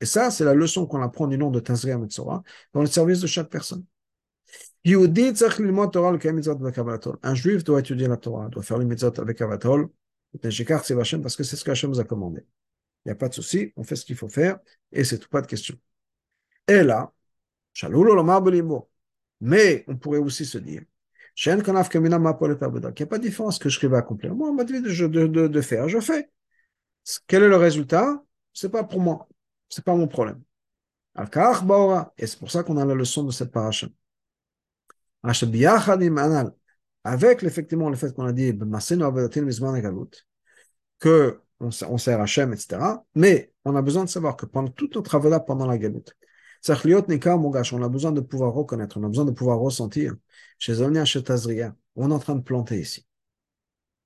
Et ça, c'est la leçon qu'on apprend du nom de Tazria Metzora dans le service de chaque personne. Un juif doit étudier la Torah, doit faire les mitzvot avec Avatol, parce que c'est ce qu'Hachem nous a commandé. Il n'y a pas de souci, on fait ce qu'il faut faire, et c'est tout, pas de question. Et là, mais on pourrait aussi se dire, qu'il n'y a pas de différence que je vais accomplir. Moi, on m'a dit de, de, faire, je fais. Quel est le résultat? C'est pas pour moi, c'est pas mon problème. Et c'est pour ça qu'on a la leçon de cette paracha. Avec effectivement le fait qu'on a dit que on, sert Hachem, etc. Mais on a besoin de savoir que pendant toute notre avoda pendant la galoute, on a besoin de pouvoir reconnaître, on a besoin de pouvoir ressentir chez Tazria, on est en train de planter ici.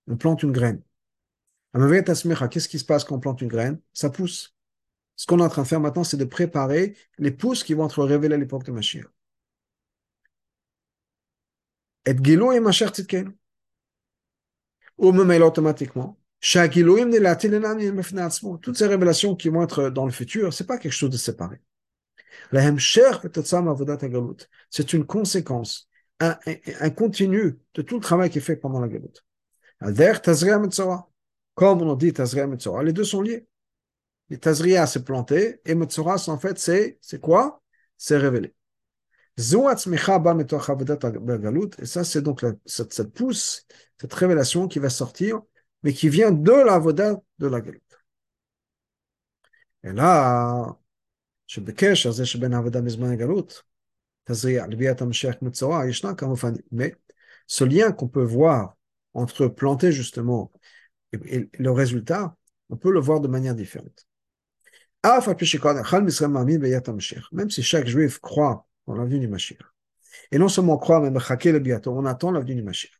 On plante une graine. Qu'est-ce qui se passe quand on plante une graine? Ça pousse. Ce qu'on est en train de faire maintenant, c'est de préparer les pousses qui vont être révélées à l'époque de Mashiach. Et Gilo et Mashiach Tzidkenu. Ou même automatiquement, toutes ces révélations qui vont être dans le futur, c'est pas quelque chose de séparé. C'est une conséquence, un, un, continu de tout le travail qui est fait pendant la galoute. Comme on dit Tazria Metzora, les deux sont liés. Les Tazria, c'est planté, et Metzora, en fait, c'est, c'est quoi? C'est révélé. Et ça, c'est donc cette, cette pousse, cette révélation qui va sortir mais qui vient de la voda de la galoute. Et là, שבקשר הזה שבין העבודה מזמן הגלות, תזריע לביאת המשיח מצורע, ישנה כמובן, mais ce lien qu'on peut voir entre planter justement et, le résultat, on peut le voir de manière différente. Même si chaque juif croit dans la venue du Mashiach, et non seulement croit, mais on attend la venue du Mashiach.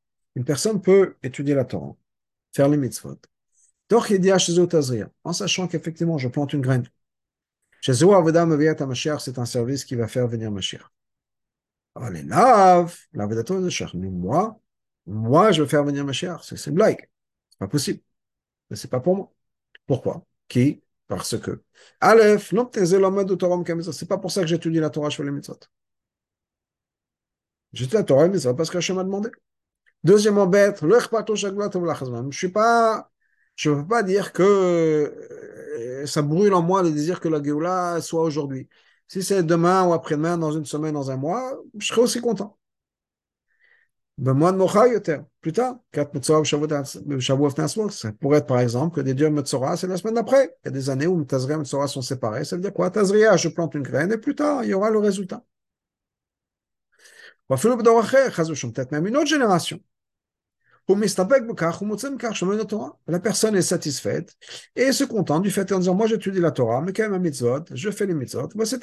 une personne peut étudier la Torah, faire les mitzvot, en sachant qu'effectivement, je plante une graine. C'est un service qui va faire venir Mashiach. Mais moi, moi, je vais faire venir Mashiach. C'est une blague. C'est pas possible. Mais c'est pas pour moi. Pourquoi? Qui? Parce que. Aleph, c'est pas pour ça que j'étudie la Torah, je fais les mitzvot. J'étudie la Torah, mais c'est parce que Hachem m'a demandé. Deuxièmement, bête, le je suis pas, je ne veux pas dire que euh, ça brûle en moi le désir que la Géoula soit aujourd'hui. Si c'est demain ou après-demain, dans une semaine, dans un mois, je serai aussi content. Ben, moi, plus tard, ça pourrait être par exemple que des dieux Metzora, c'est la semaine d'après. Il y a des années où Tazria et Metzora sont séparés. Ça veut dire quoi? Tazria, je plante une graine et plus tard, il y aura le résultat. peut-être même une autre génération. La personne est satisfaite et se contente du fait en disant Moi j'étudie la Torah, mais quand même mitzvot, je fais les mitzvot, c'est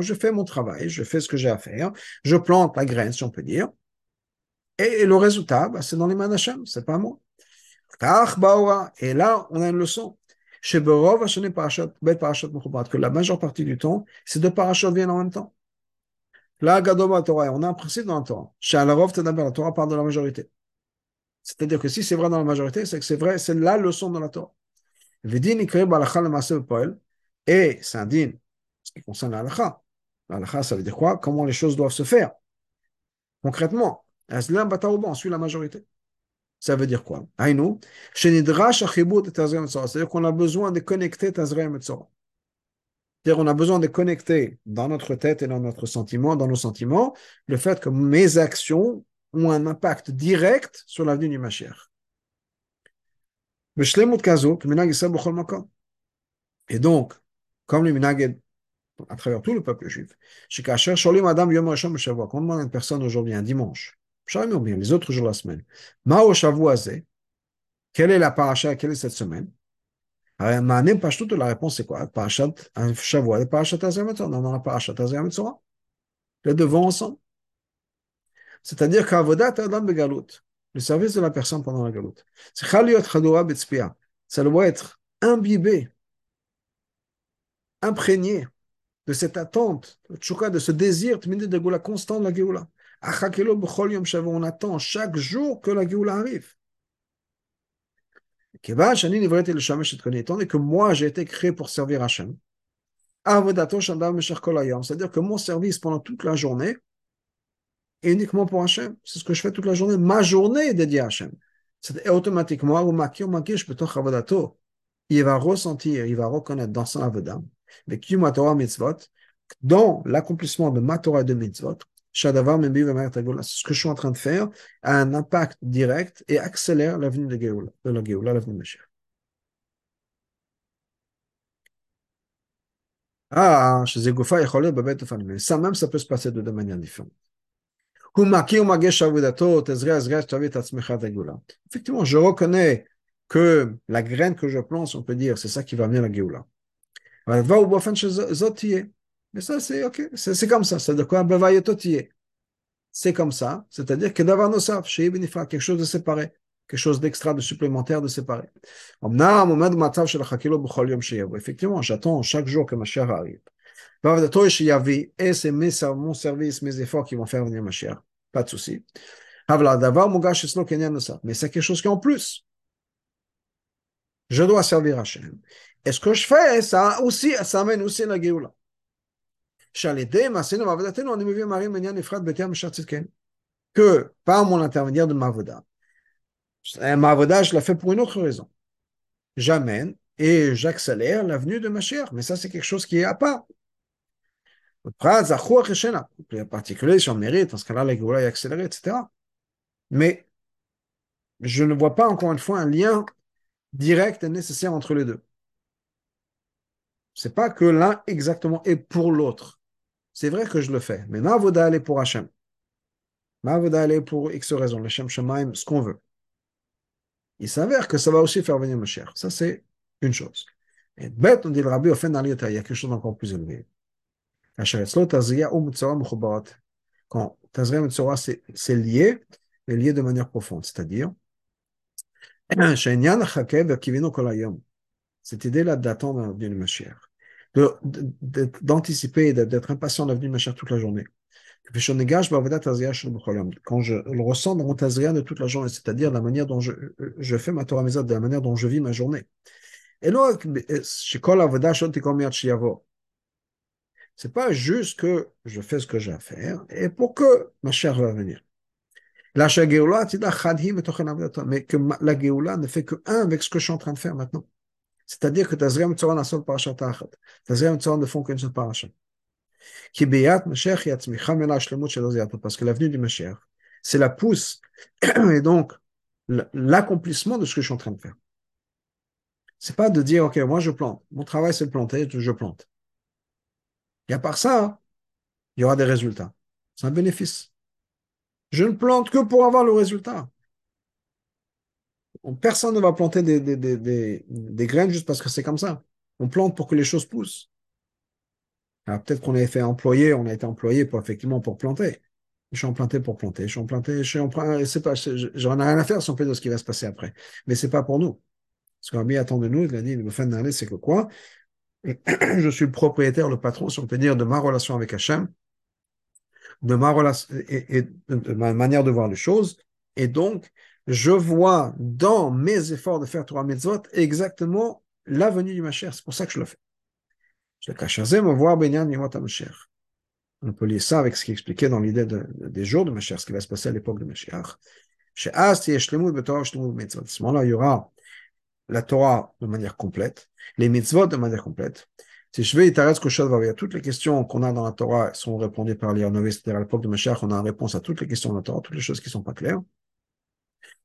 je fais mon travail, je fais ce que j'ai à faire, je plante la graine, si on peut dire. Et, le résultat, bah, c'est dans les mains d'Hachem, c'est pas moi. Et là, on a une leçon. Que la majeure partie du temps, ces deux parachutes viennent en même temps. Là, Gadoma Torah, on a un principe dans la Torah. Chez Alarov, la Torah parle de la majorité. C'est-à-dire que si c'est vrai dans la majorité, c'est que c'est vrai, c'est la leçon de la Torah. Et c'est un din, ce qui concerne l'alakha. L'alakha, ça veut dire quoi? Comment les choses doivent se faire. Concrètement, on suit la majorité. Ça veut dire quoi? C'est-à-dire qu'on a besoin de connecter Tazra Metzora. C'est-à-dire qu'on a besoin de connecter dans notre tête et dans notre sentiment, dans nos sentiments, le fait que mes actions ont un impact direct sur l'avenir du Mashiach. Et donc, comme le minag à travers tout le peuple juif, quand on demande à une personne aujourd'hui, un dimanche, bien les autres jours de la semaine, Mao quelle est la paracha, quelle est cette semaine? La réponse c'est quoi? Parachat Shavua et Parachat. On a Parachat. Les deux vont ensemble. C'est-à-dire qu'Avodat Adam Begalut, le service de la personne pendant la Galut, c'est Chaliot Chadora Betspia. Ça doit être imbibé, imprégné de cette attente, de ce désir de Géoula constant de la Géoula. On attend chaque jour que la Géoula arrive. Donné que moi j'ai été créé pour servir Hachem, c'est-à-dire que mon service pendant toute la journée est uniquement pour Hachem. C'est ce que je fais toute la journée. Ma journée est dédiée à Hachem. C'est automatiquement, il va ressentir, il va reconnaître dans son avodah, dans l'accomplissement de ma Torah et de mitzvot, c'est ce que je suis en train de faire a un impact direct et accélère l'avenue de, Géoula, de la Géoula, l'avenue de Mashiach. Ah, chez Zegoufa, mais ça même, ça peut se passer de deux manières différentes. Effectivement, je reconnais que la graine que je plante, on peut dire, c'est ça qui va venir la Géoula. Mais ça, c'est OK. C'est comme ça. C'est de quoi? C'est comme ça. C'est-à-dire que d'avoir nos quelque chose de séparé, quelque chose d'extra, de supplémentaire, de séparé. Effectivement, j'attends chaque jour que ma chère arrive. Et c'est mon service, mes efforts qui vont faire venir ma chère. Pas de souci. Mais c'est quelque chose qui en plus. Je dois servir Hachem. Et ce que je fais, ça aussi, ça amène aussi la Géoula. Que par mon intermédiaire de Mavoda, Mavoda, je la fais pour une autre raison. J'amène et j'accélère l'avenue de ma chère, mais ça c'est quelque chose qui est à part. En particulier, si on mérite, dans ce cas-là, la Géoula est accélérée, etc. Mais je ne vois pas encore une fois un lien direct et nécessaire entre les deux. C'est pas que l'un exactement est pour l'autre c'est vrai que je le fais. Mais ma voda, pour Hachem. Ma voda, pour X raisons. Hachem Shemaim, ce qu'on veut. Il s'avère que ça va aussi faire venir cher. Ça, c'est une chose. Et bête, on dit le rabbi, au fin il y a quelque chose d'encore plus élevé. Quand Tazria Metzora, c'est lié, mais lié de manière profonde. C'est-à-dire, cette idée-là d'attendre le Mashiach d'anticiper, d'être impatient de l'avenir de ma toute la journée. Quand je le ressens dans mon tazria de toute la journée, c'est-à-dire la manière dont je, je fais ma Torah de la manière dont je vis ma journée. Et là, c'est pas juste que je fais ce que j'ai à faire et pour que ma chère va venir. Mais que la Géoula ne fait que un avec ce que je suis en train de faire maintenant. C'est-à-dire que Tazriam Tzora n'a seul parachat achat. Tazriam Tzora ne font qu'une seule shel Parce que l'avenue du Mashiach, c'est la pousse et donc l'accomplissement de ce que je suis en train de faire. C'est pas de dire, OK, moi je plante. Mon travail c'est de planter, je plante. Et à part ça, il y aura des résultats. C'est un bénéfice. Je ne plante que pour avoir le résultat. Personne ne va planter des, des, graines juste parce que c'est comme ça. On plante pour que les choses poussent. Alors peut-être qu'on a fait employé, on a été employé pour effectivement pour planter. Je suis planté pour planter, je suis planté, je suis emplanté, c'est pas, j'en ai rien à faire si on fait de ce qui va se passer après. Mais c'est pas pour nous. Ce a attend de nous, il a dit, le fin d'année, c'est que quoi? je suis le propriétaire, le patron, si on peut dire, de ma relation avec Hachem, de ma manière de voir les choses. Et donc, je vois dans mes efforts de faire Torah Mitzvot exactement la venue du Mashiach. C'est pour ça que je le fais. Je le me voir Benyan Mashiach. On peut lire ça avec ce qui est expliqué dans l'idée des jours de Mashiach, ce qui va se passer à l'époque de Mashiach. Chez à ce moment-là, il y aura la Torah de manière complète, les mitzvot de manière complète. Si je vais Itaretz Koshat toutes les questions qu'on a dans la Torah sont répondues par l'Irnové, c'est-à-dire à l'époque de Mashiach, on a une réponse à toutes les questions de la Torah, toutes les choses qui ne sont pas claires.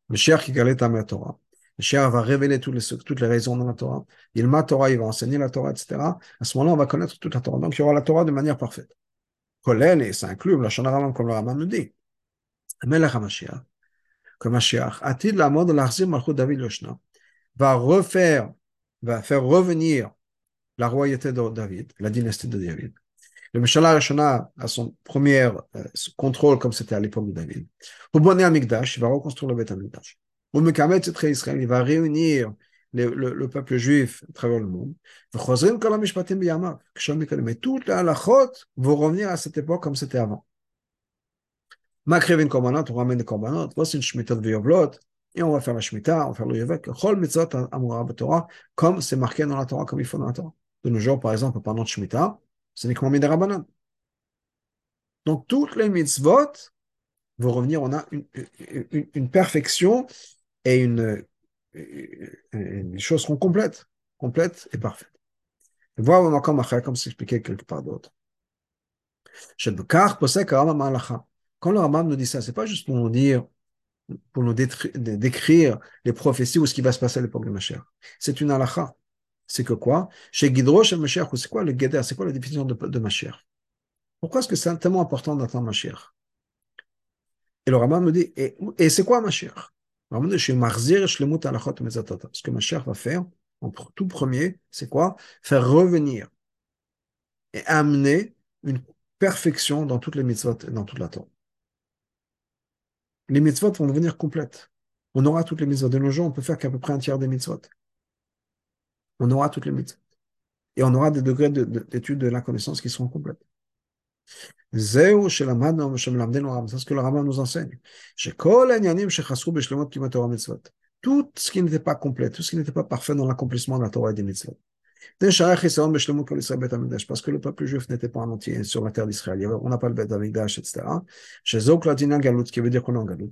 Mashiach qui galait la Torah. Mashiach va révéler toutes les, toutes les raisons dans la Torah. Il m'a Torah, il va enseigner la Torah, etc. À ce moment-là, on va connaître toute la Torah. Donc, il y aura la Torah de manière parfaite. Kolel, et ça inclut la Shana comme le Raman nous dit. Melech HaMashiach, que Mashiach, a-t-il la mode de l'Arzim David Yoshna, va refaire, va faire revenir la royauté de David, la dynastie de David. Le Mishala Rishona a son premier euh, contrôle comme c'était à l'époque de David. Au Bonnet Amigdash, il va reconstruire le Beth Amigdash. Au Mekamet Israël, il va réunir le, le, le, peuple juif à travers le monde. Mais toutes les halachot vont revenir à cette époque comme c'était avant. Makrevin korbanot, on ramène des korbanot. Voici une shmitot v'yovlot. Et on va faire la shmita, on va faire le yovek. Chol mitzvot amura Torah, comme c'est marqué dans la Torah, comme il faut dans la Torah. De nos jours, par exemple, pendant shmita, c'est uniquement Midarabanan. Donc, toutes les mitzvot vont revenir, on a une, une, perfection et une, les choses seront complètes, complètes et parfaites. Voir encore comme c'est expliqué quelque part d'autre. Quand le Rambam nous dit ça, c'est pas juste pour nous dire, pour nous décrire les prophéties ou ce qui va se passer à l'époque de Mashiach. C'est une halakha. C'est que quoi? Chez Gidrosh et Mashiach, c'est quoi le Geder? C'est quoi la définition de, de Mashiach? Pourquoi est-ce que c'est tellement important d'attendre Mashiach? Et le Rambam nous dit, et, c'est quoi Mashiach? Ce que Mashiach va faire, en tout premier, c'est quoi? Faire revenir et amener une perfection dans toutes les mitzvot et dans toute la Torah. Les mitzvot vont devenir complètes. On aura toutes les mitzvot. De nos jours, on peut faire qu'à peu près un tiers des mitzvot. On aura toutes les mitzvot. Et on aura des degrés d'étude de, la connaissance qui seront complètes. C'est ce que le Rambam nous enseigne. Tout ce qui n'était pas complet, tout ce qui n'était pas parfait dans l'accomplissement de la Torah et des mitzvot. Parce que le peuple juif n'était pas en entier sur la terre d'Israël. On n'a pas le Beth Amikdash, etc. Chez Galout, qui veut dire qu'on est en Galout.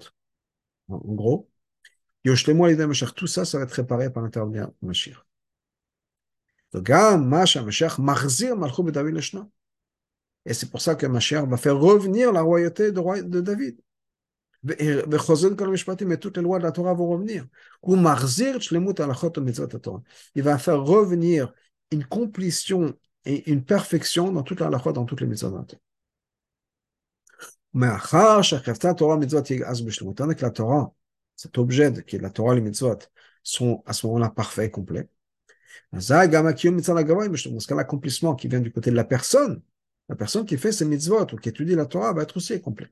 En gros, tout ça, ça va être réparé par l'intervenir de Mashiach. Et c'est pour ça que Mashiach va faire revenir la royauté de David. Il va faire revenir une complétion et une perfection dans toute la Torah, dans toutes les mitzvot la Torah. cet objet qui est la Torah, les mitzvot, sont à ce moment-là parfaits et complets. Dans l'accomplissement qui vient du côté de la personne, la personne qui fait ses mitzvot ou qui étudie la Torah va être aussi complète.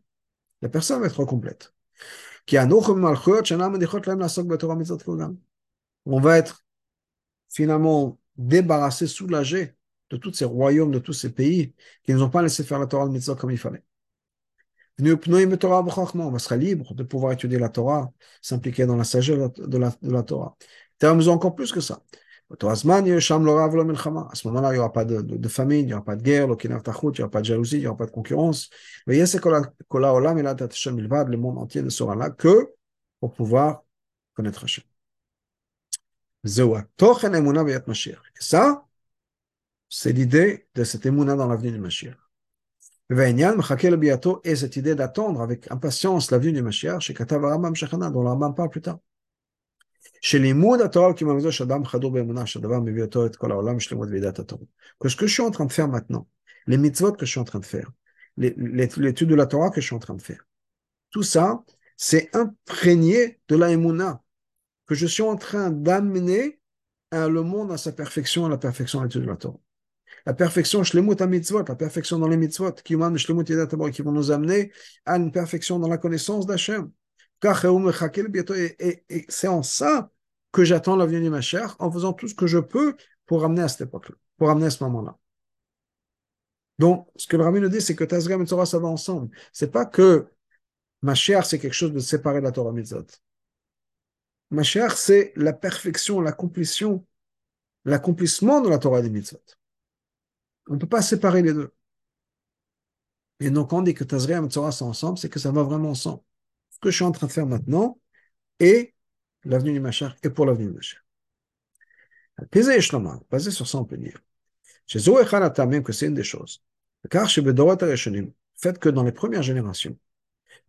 La personne va être complète. On va être finalement débarrassé, soulagé de tous ces royaumes, de tous ces pays qui ne nous ont pas laissé faire la Torah de comme il fallait. On sera libre de pouvoir étudier la Torah, s'impliquer dans la sagesse de la, de la Torah. Termes encore plus que ça. À ce moment-là, il n'y aura pas de, de, famine, il n'y aura pas de guerre, il n'y aura pas de jalousie, il n'y aura pas de concurrence. Mais le monde entier ne sera là que pour pouvoir connaître Hachem. Et ça, c'est l'idée de cette émouna dans l'avenir du Mashiach. Et cette idée d'attendre avec impatience l'avenir du Mashiach, dont le Rambam parle plus tard. Que ce que je suis en train de faire maintenant, les mitzvot que je suis en train de faire, l'étude de la Torah que je suis en train de faire. Tout ça, c'est imprégné de la Emouna que je suis en train d'amener le monde à sa perfection, à la perfection à l'étude de la Torah. La perfection, shlemut mitzvot, la perfection dans les mitzvot, qui vont nous amener à une perfection dans la connaissance d'Hachem. Et, c'est en ça que j'attends la venue de ma chère, en faisant tout ce que je peux pour amener à cette époque-là, pour amener à ce moment-là. Donc, ce que le Rami nous dit, c'est que Tazgam et Torah, ça va ensemble. C'est pas que ma chère, c'est quelque chose de séparé de la Torah mitzvot. Ma chère, c'est la perfection, l'accomplissement, l'accomplissement de la Torah des mitzvot. On ne peut pas séparer les deux. Et donc, quand on dit que Tazriam et Torah sont ensemble, c'est que ça va vraiment ensemble. Que je suis en train de faire maintenant est l'avenue du Machar et pour l'avenue du Machar. Basé sur ça, on peut dire. Chez même que c'est une des choses. Car chez Bedorot fait que dans les premières générations,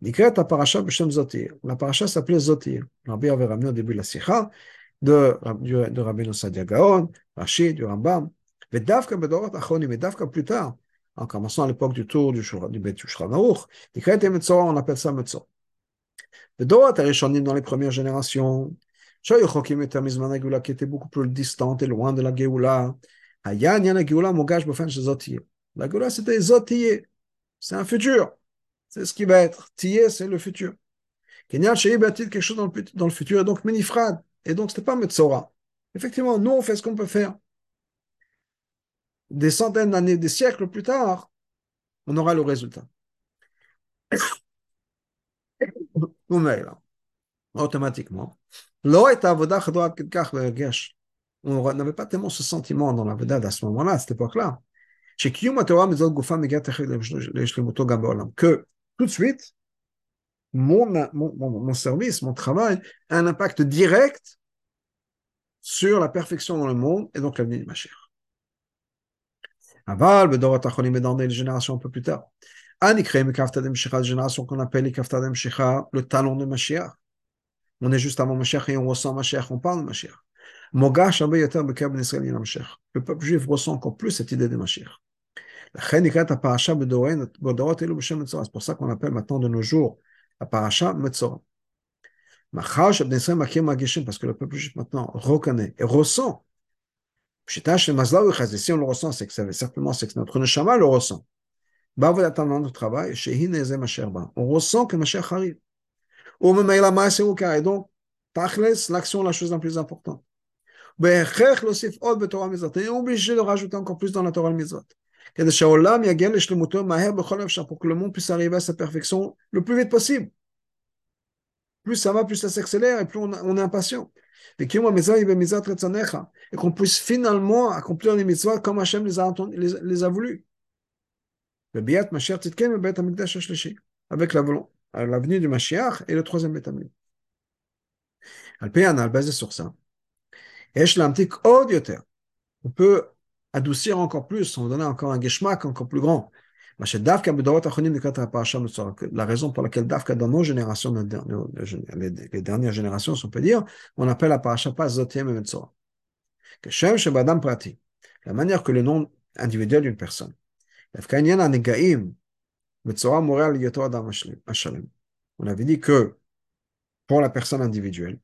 Nikret la paracha Beshem Zotir. La paracha s'appelait Zotir. Rabbi avait ramené au début de la Sikha de, de, de Rabbi Nosadia Gaon, Rachid, du Rambam. Mais Davka Bedorot Achonim, mais Davka plus tard, en commençant à l'époque du tour du, du Bet Yushra Nikret et Metzora, on appelle ça Metzora. Dans les premières générations, qui était beaucoup plus distante et loin de la Zotir. La Geoula c'était Zotir. C'est un futur. C'est ce qui va être. Tiye, c'est le futur. Kenyan quelque chose dans le, futur, et donc Menifrad. Et donc, ce n'est pas Metzora. Effectivement, nous, on fait ce qu'on peut faire. Des centaines d'années, des siècles plus tard, on aura le résultat. Automatiquement. On n'avait pas tellement ce sentiment dans la Vedad à ce moment-là, à cette époque-là. Que tout de suite, mon, service, mon travail a un impact direct sur la perfection dans le monde et donc l'avenir du Mashiach. Aval, Bedorot Acholim dans les générations un peu plus tard. Anikreim Kaftadem Shecha, génération qu'on appelle les Kaftadem Shecha, le talon de Mashiach. On est juste avant Mashiach et on ressent Mashiach, on parle de Mashiach. Mogash Abba Yoter Bekab Israël Mashiach. Le peuple juif ressent encore plus cette idée de Mashiach. C'est pour ça qu'on appelle maintenant de nos jours la paracha Metzora. Parce que le peuple juif maintenant reconnaît et ressent. Si on le ressent, c'est que certainement c'est que notre neshama le ressent. On ressent que Mashiach arrive. Et donc, l'action est la chose la plus importante. On est obligé de rajouter encore plus dans la Torah Mitzvot pour que le monde puisse arriver à sa perfection le plus vite possible. Plus ça va, plus ça s'accélère et plus on, est impatient. Et qu'on puisse finalement accomplir les mitzvahs comme Hachem les a, les, les a voulu. Avec la l'avenue du Mashiach et le troisième Betamim. Alpéana, basé sur ça. On peut adoucir encore plus, on donner encore un geschmack encore plus grand. La raison pour laquelle Dafka dans nos générations, les dernières générations, on peut dire, on appelle la paracha pas Zotiem et Metzora. La manière que le nom individuel d'une personne. On avait dit que pour la personne individuelle,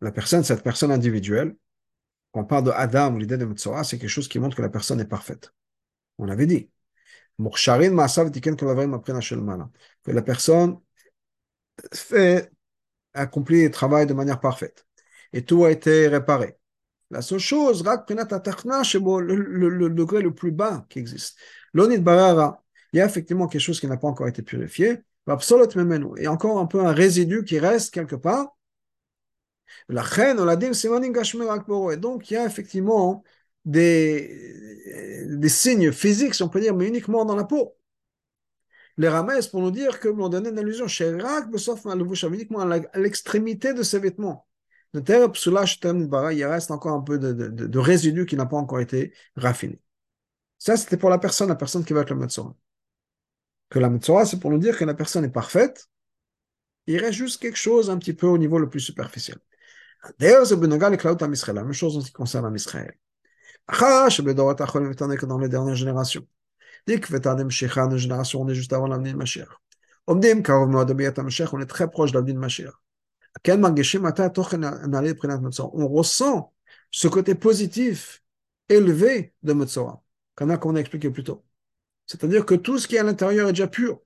la personne, cette personne individuelle, on parle de Adam l'idée de Metzora, c'est quelque chose qui montre que la personne est parfaite. On avait dit. Que la personne fait, accomplit le travail de manière parfaite. Et tout a été réparé. La seule chose, le, le, le degré le plus bas qui existe. L'onid barara, il y a effectivement quelque chose qui n'a pas encore été purifié. Et encore un peu un résidu qui reste quelque part. La reine, on l'a dit, Et donc, il y a effectivement des, signes physiques, si on peut dire, mais uniquement dans la peau. Les ramesses pour nous dire que l'on donnait une allusion chez Rak, uniquement à l'extrémité de ses vêtements. Il reste encore un peu de, de, résidu qui n'a pas encore été raffiné. Ça, c'était pour la personne, la personne qui va être la Metzora. Que la Metzora, c'est pour nous dire que la personne est parfaite. Il reste juste quelque chose un petit peu au niveau le plus superficiel. D'ailleurs, c'est la même chose en ce qui concerne Israël. que dans les dernières générations. Dès que on est juste avant l'avenir de Mashiach. On est très proche de l'avenir de Mashiach. On ressent ce côté positif élevé de Metzora, comme on a expliqué plus tôt. C'est-à-dire que tout ce qui est à l'intérieur est déjà pur.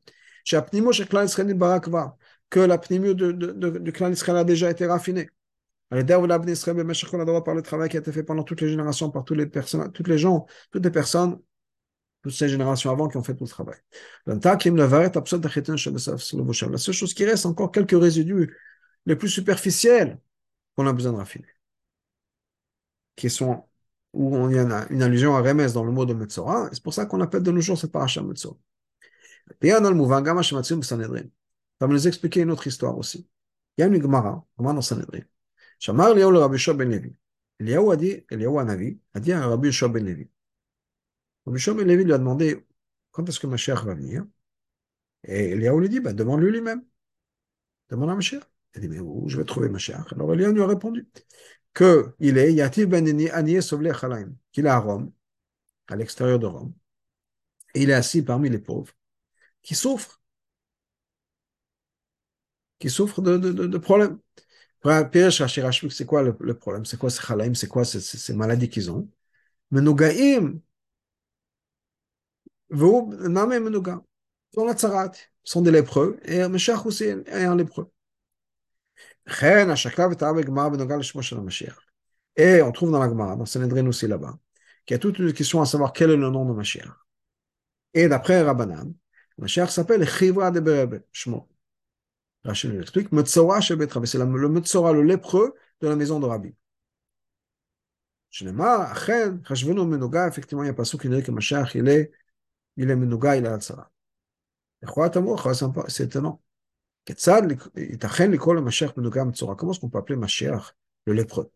Que la pnimio du clan Israël a déjà été raffinée. Par le travail qui a été fait pendant toutes les générations, par toutes les personnes, toutes les gens, toutes les personnes, toutes ces générations avant qui ont fait tout le travail. La seule chose qui reste, encore quelques résidus les plus superficiels qu'on a besoin de raffiner. Qui sont, où on y a une allusion à Remes dans le mot de Metzora, c'est pour ça qu'on appelle de nos jours cette paracha Metzora. Ça va nous expliquer une autre histoire aussi. Il y a une Gemara, Gemara dans Sanhedrin. Shamar Eliyahu le Rabbi ben Levi. Eliyahu a dit, Eliyahu Anavi, a dit à Rabbi Shua ben Levi. Rabbi Shua ben Levi lui a demandé quand est-ce que Mashiach va venir? Et Eliyahu lui dit, bah, demande-lui lui-même. Demande à Mashiach. Il dit, mais où? Je vais trouver Mashiach Alors Eliyahu lui a répondu qu'il est Yativ ben Aniye Sovle Chalaim, qu'il est à Rome, à l'extérieur de Rome. Et il est assis parmi les pauvres qui souffrent. Qui souffrent de, de, de, de problèmes. C'est quoi le, problème? C'est quoi ces chalaim C'est quoi ces, maladies qu'ils ont? Menouga. Sont la tzarat. sont des lépreux. Et Meshach aussi est un lépreux. Et on trouve dans la Gemara, dans Sanhedrin aussi là-bas, qu'il y a toute une question à savoir quel est le nom de Mashiach. Et d'après Rabbanan, Mashiach s'appelle Chivra de Berebe, Shmo. Rachel nous explique, Metzora c'est le Metzora, le lépreux de la maison de Rabbi. Shnema, Achen, Chashvenu Menuga, effectivement, il y a pas qui dit que Mashiach, il est, il est Menuga, il. Comment est-ce qu'on peut appeler Mashiach le lépreux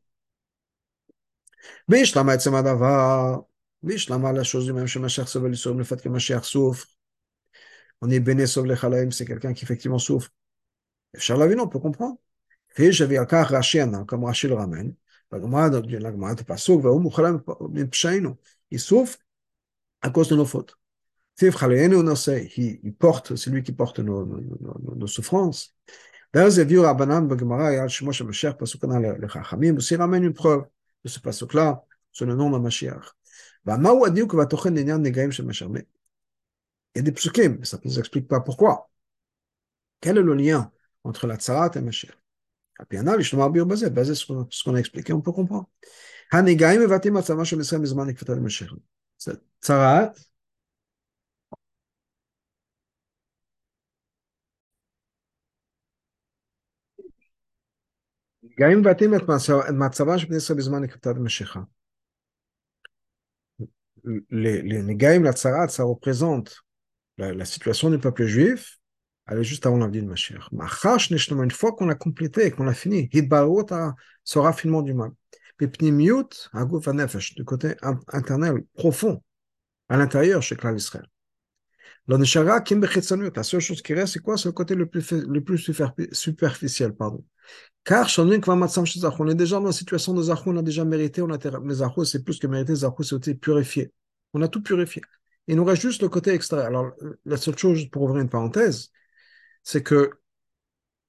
Bishlama et Samadava, Bishlama la chose du même chez Mashiach sauve le fait que Mashiach souffre. On est béné sauve les chalaim, c'est quelqu'un qui effectivement souffre. Charlavino, on peut comprendre. Et j'avais un cas Rashi comme Rashi le il, porte, c'est lui qui porte nos, souffrances. D'ailleurs, ben le Chachamim, ramène une preuve de ce pasuk-là, sur le nom de Mashiach. Bah, il y a des psukim, mais ça ne nous explique pas pourquoi. Quel est le lien entre la tsarat et Mashiach? Ah basé sur ce qu'on a expliqué, on peut comprendre. גם אם מבטאים את מצבה של בני ישראל בזמן נקודת המשיכה. Les la ça représente la, la, situation du peuple juif, elle est juste avant la vie de Mashiach. Une fois qu'on a complété, qu'on a fini, ce raffinement du mal. Pnimiut, du côté interne, profond, à l'intérieur chez Klal Israël. La seule chose qui reste, c'est quoi? C'est le côté le plus, le plus superficiel, pardon. Car on est déjà dans la situation de Zachou, on a déjà mérité, on a mais Zachou, c'est plus que mérité, Zachou, c'est purifié. On a tout purifié. Il nous reste juste le côté extérieur. Alors, la seule chose, pour ouvrir une parenthèse, c'est que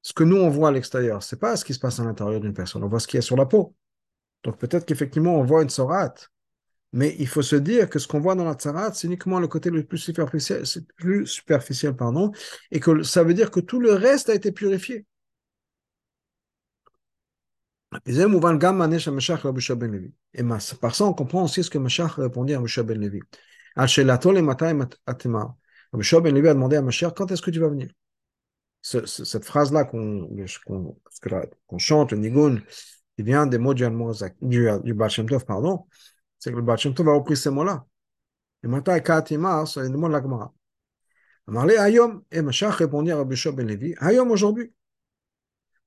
ce que nous, on voit à l'extérieur, c'est pas ce qui se passe à l'intérieur d'une personne, on voit ce qui est sur la peau. Donc, peut-être qu'effectivement, on voit une sorate, mais il faut se dire que ce qu'on voit dans la tsarat, c'est uniquement le côté le plus superficiel, plus superficiel, pardon, et que ça veut dire que tout le reste a été purifié. Et par ça, on comprend aussi ce que Mashiach répondit à Moshe ben Levi. Rabbi ben Levi a demandé à Mashiach, quand est-ce que tu vas venir? Ce, ce, Cette phrase-là qu'on qu chante, le Nigun, qui vient des mots du, du, du Baal Tov, pardon, c'est que le Baal Shem Tov a repris ces mots-là. Et Matai Katima, c'est le mot de la Gemara. Et Mashiach répondit à Rabbi ben Levi, Hayom aujourd'hui.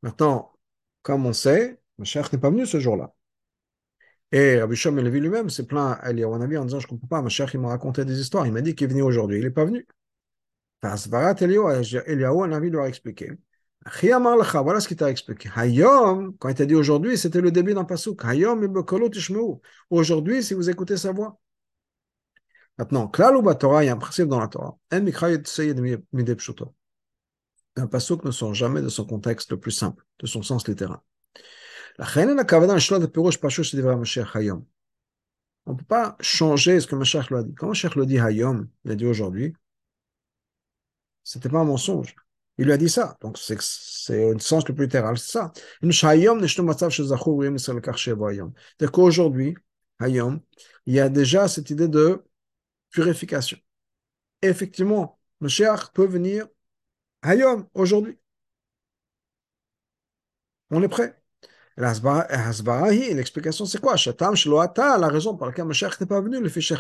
Maintenant, comme on sait, Mashiach n'est pas venu ce jour-là. Et Rabbi Shom Levi lui-même s'est plaint à Eliyahu en disant Je ne comprends pas, Mashiach il m'a raconté des histoires, il m'a dit qu'il est venu aujourd'hui, il n'est pas venu. Tasvarat Eliyahu Navi lui a expliqué. Voilà ce qu'il t'a expliqué. Hayom, quand il t'a dit aujourd'hui, c'était le début d'un pasouk. Hayom Aujourd'hui, si vous écoutez sa voix. Maintenant, il y a un principe dans la Torah. Un pasuk ne sort jamais de son contexte le plus simple, de son sens littéral. La on ne peut pas changer ce que Mashiach lui a dit. Quand Mashiach lui a dit Hayom, il a dit aujourd'hui, c'était pas un mensonge. Il lui a dit ça. Donc, c'est, c'est le sens le plus littéral, c'est ça. C'est qu'aujourd'hui, il y a déjà cette idée de purification. effectivement, Mashiach peut venir aujourd'hui. On est prêt. L'explication, c'est quoi? La raison pour laquelle Mashiach n'est pas venu, le fichier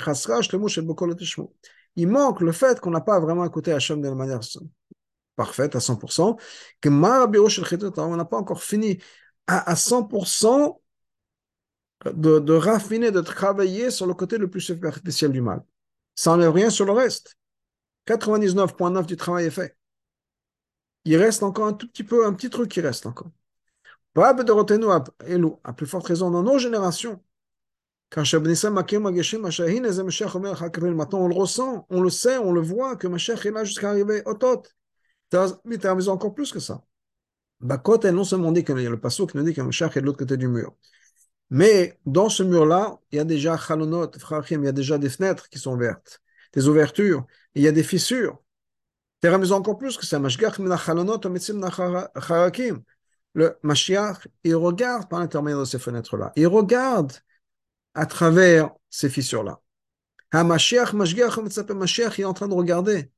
Il manque le fait qu'on n'a pas vraiment écouté Hachem de la manière parfaite, à 100%, que on n'a pas encore fini à, 100% de, raffiner, de travailler sur le côté le plus superficiel du mal. Ça n'enlève rien sur le reste. 99,9 du travail est fait. Il reste encore un tout petit peu, un petit truc qui reste encore. À plus forte raison dans nos générations. Maintenant, on le ressent, on le sait, on le voit, que Mashiach est là jusqu'à arriver au tot. Mais tu as raison encore plus que ça. Bakot est non seulement dit qu'il y a le passage qui nous dit Mashiach est de l'autre côté du mur. Mais dans ce mur-là, il y a déjà chalonot, il y a déjà des fenêtres qui sont vertes, des ouvertures, il y a des fissures. Tu as encore plus que ça. Le Mashiach, il regarde par l'intermédiaire de ces fenêtres-là. Il regarde à travers ces fissures-là. Il est en train de regarder.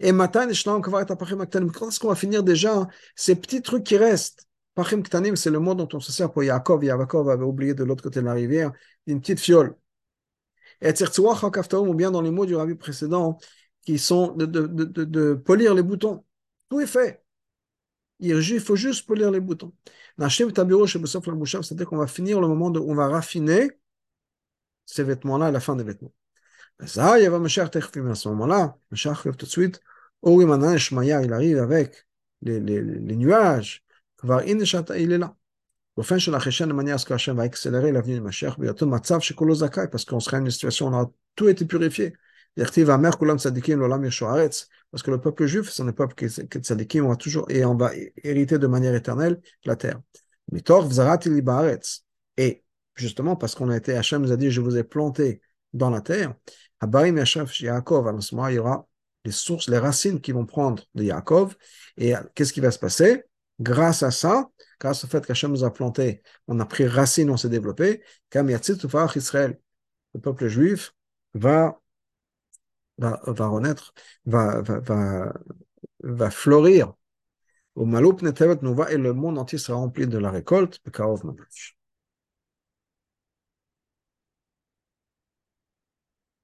Et maintenant, quand est-ce qu'on va finir déjà ces petits trucs qui restent? Pachim Ktanim, c'est le mot dont on se sert pour Yaakov. Yaakov avait oublié de l'autre côté de la rivière une petite fiole. Et ou bien dans les mots du rabbi précédent, qui sont de, de, de, de polir les boutons. Tout est fait. Il faut juste polir les boutons. C'est-à-dire qu'on va finir le moment où on va raffiner ces vêtements-là à la fin des vêtements Ça, il y a à ce moment-là, Mashiach tout de suite, il arrive avec les, les, les nuages, il est là. באופן של החשן למניע ce qu'Hachem va accélérer l'avenir de Mashiach, בהיותו מצב שכולו זכאי, parce qu'on sera dans une situation où on a tout été purifié. Parce que le peuple juif, c'est un peuple qui est tzadikim, on va toujours, et on va hériter de manière éternelle la terre. Et justement, parce qu'on a été, Hachem nous a dit, je vous ai planté dans la terre, à Barim Yaakov, à ce moment il y aura les sources, les racines qui vont prendre de Yaakov. Et qu'est-ce qui va se passer? Grâce à ça, grâce au fait qu'Hachem nous a planté, on a pris racine, on s'est développé, Israël, le peuple juif va va, va renaître, va, va, va, fleurir. Au Maloup Netevet Nova et le monde entier sera rempli de la récolte.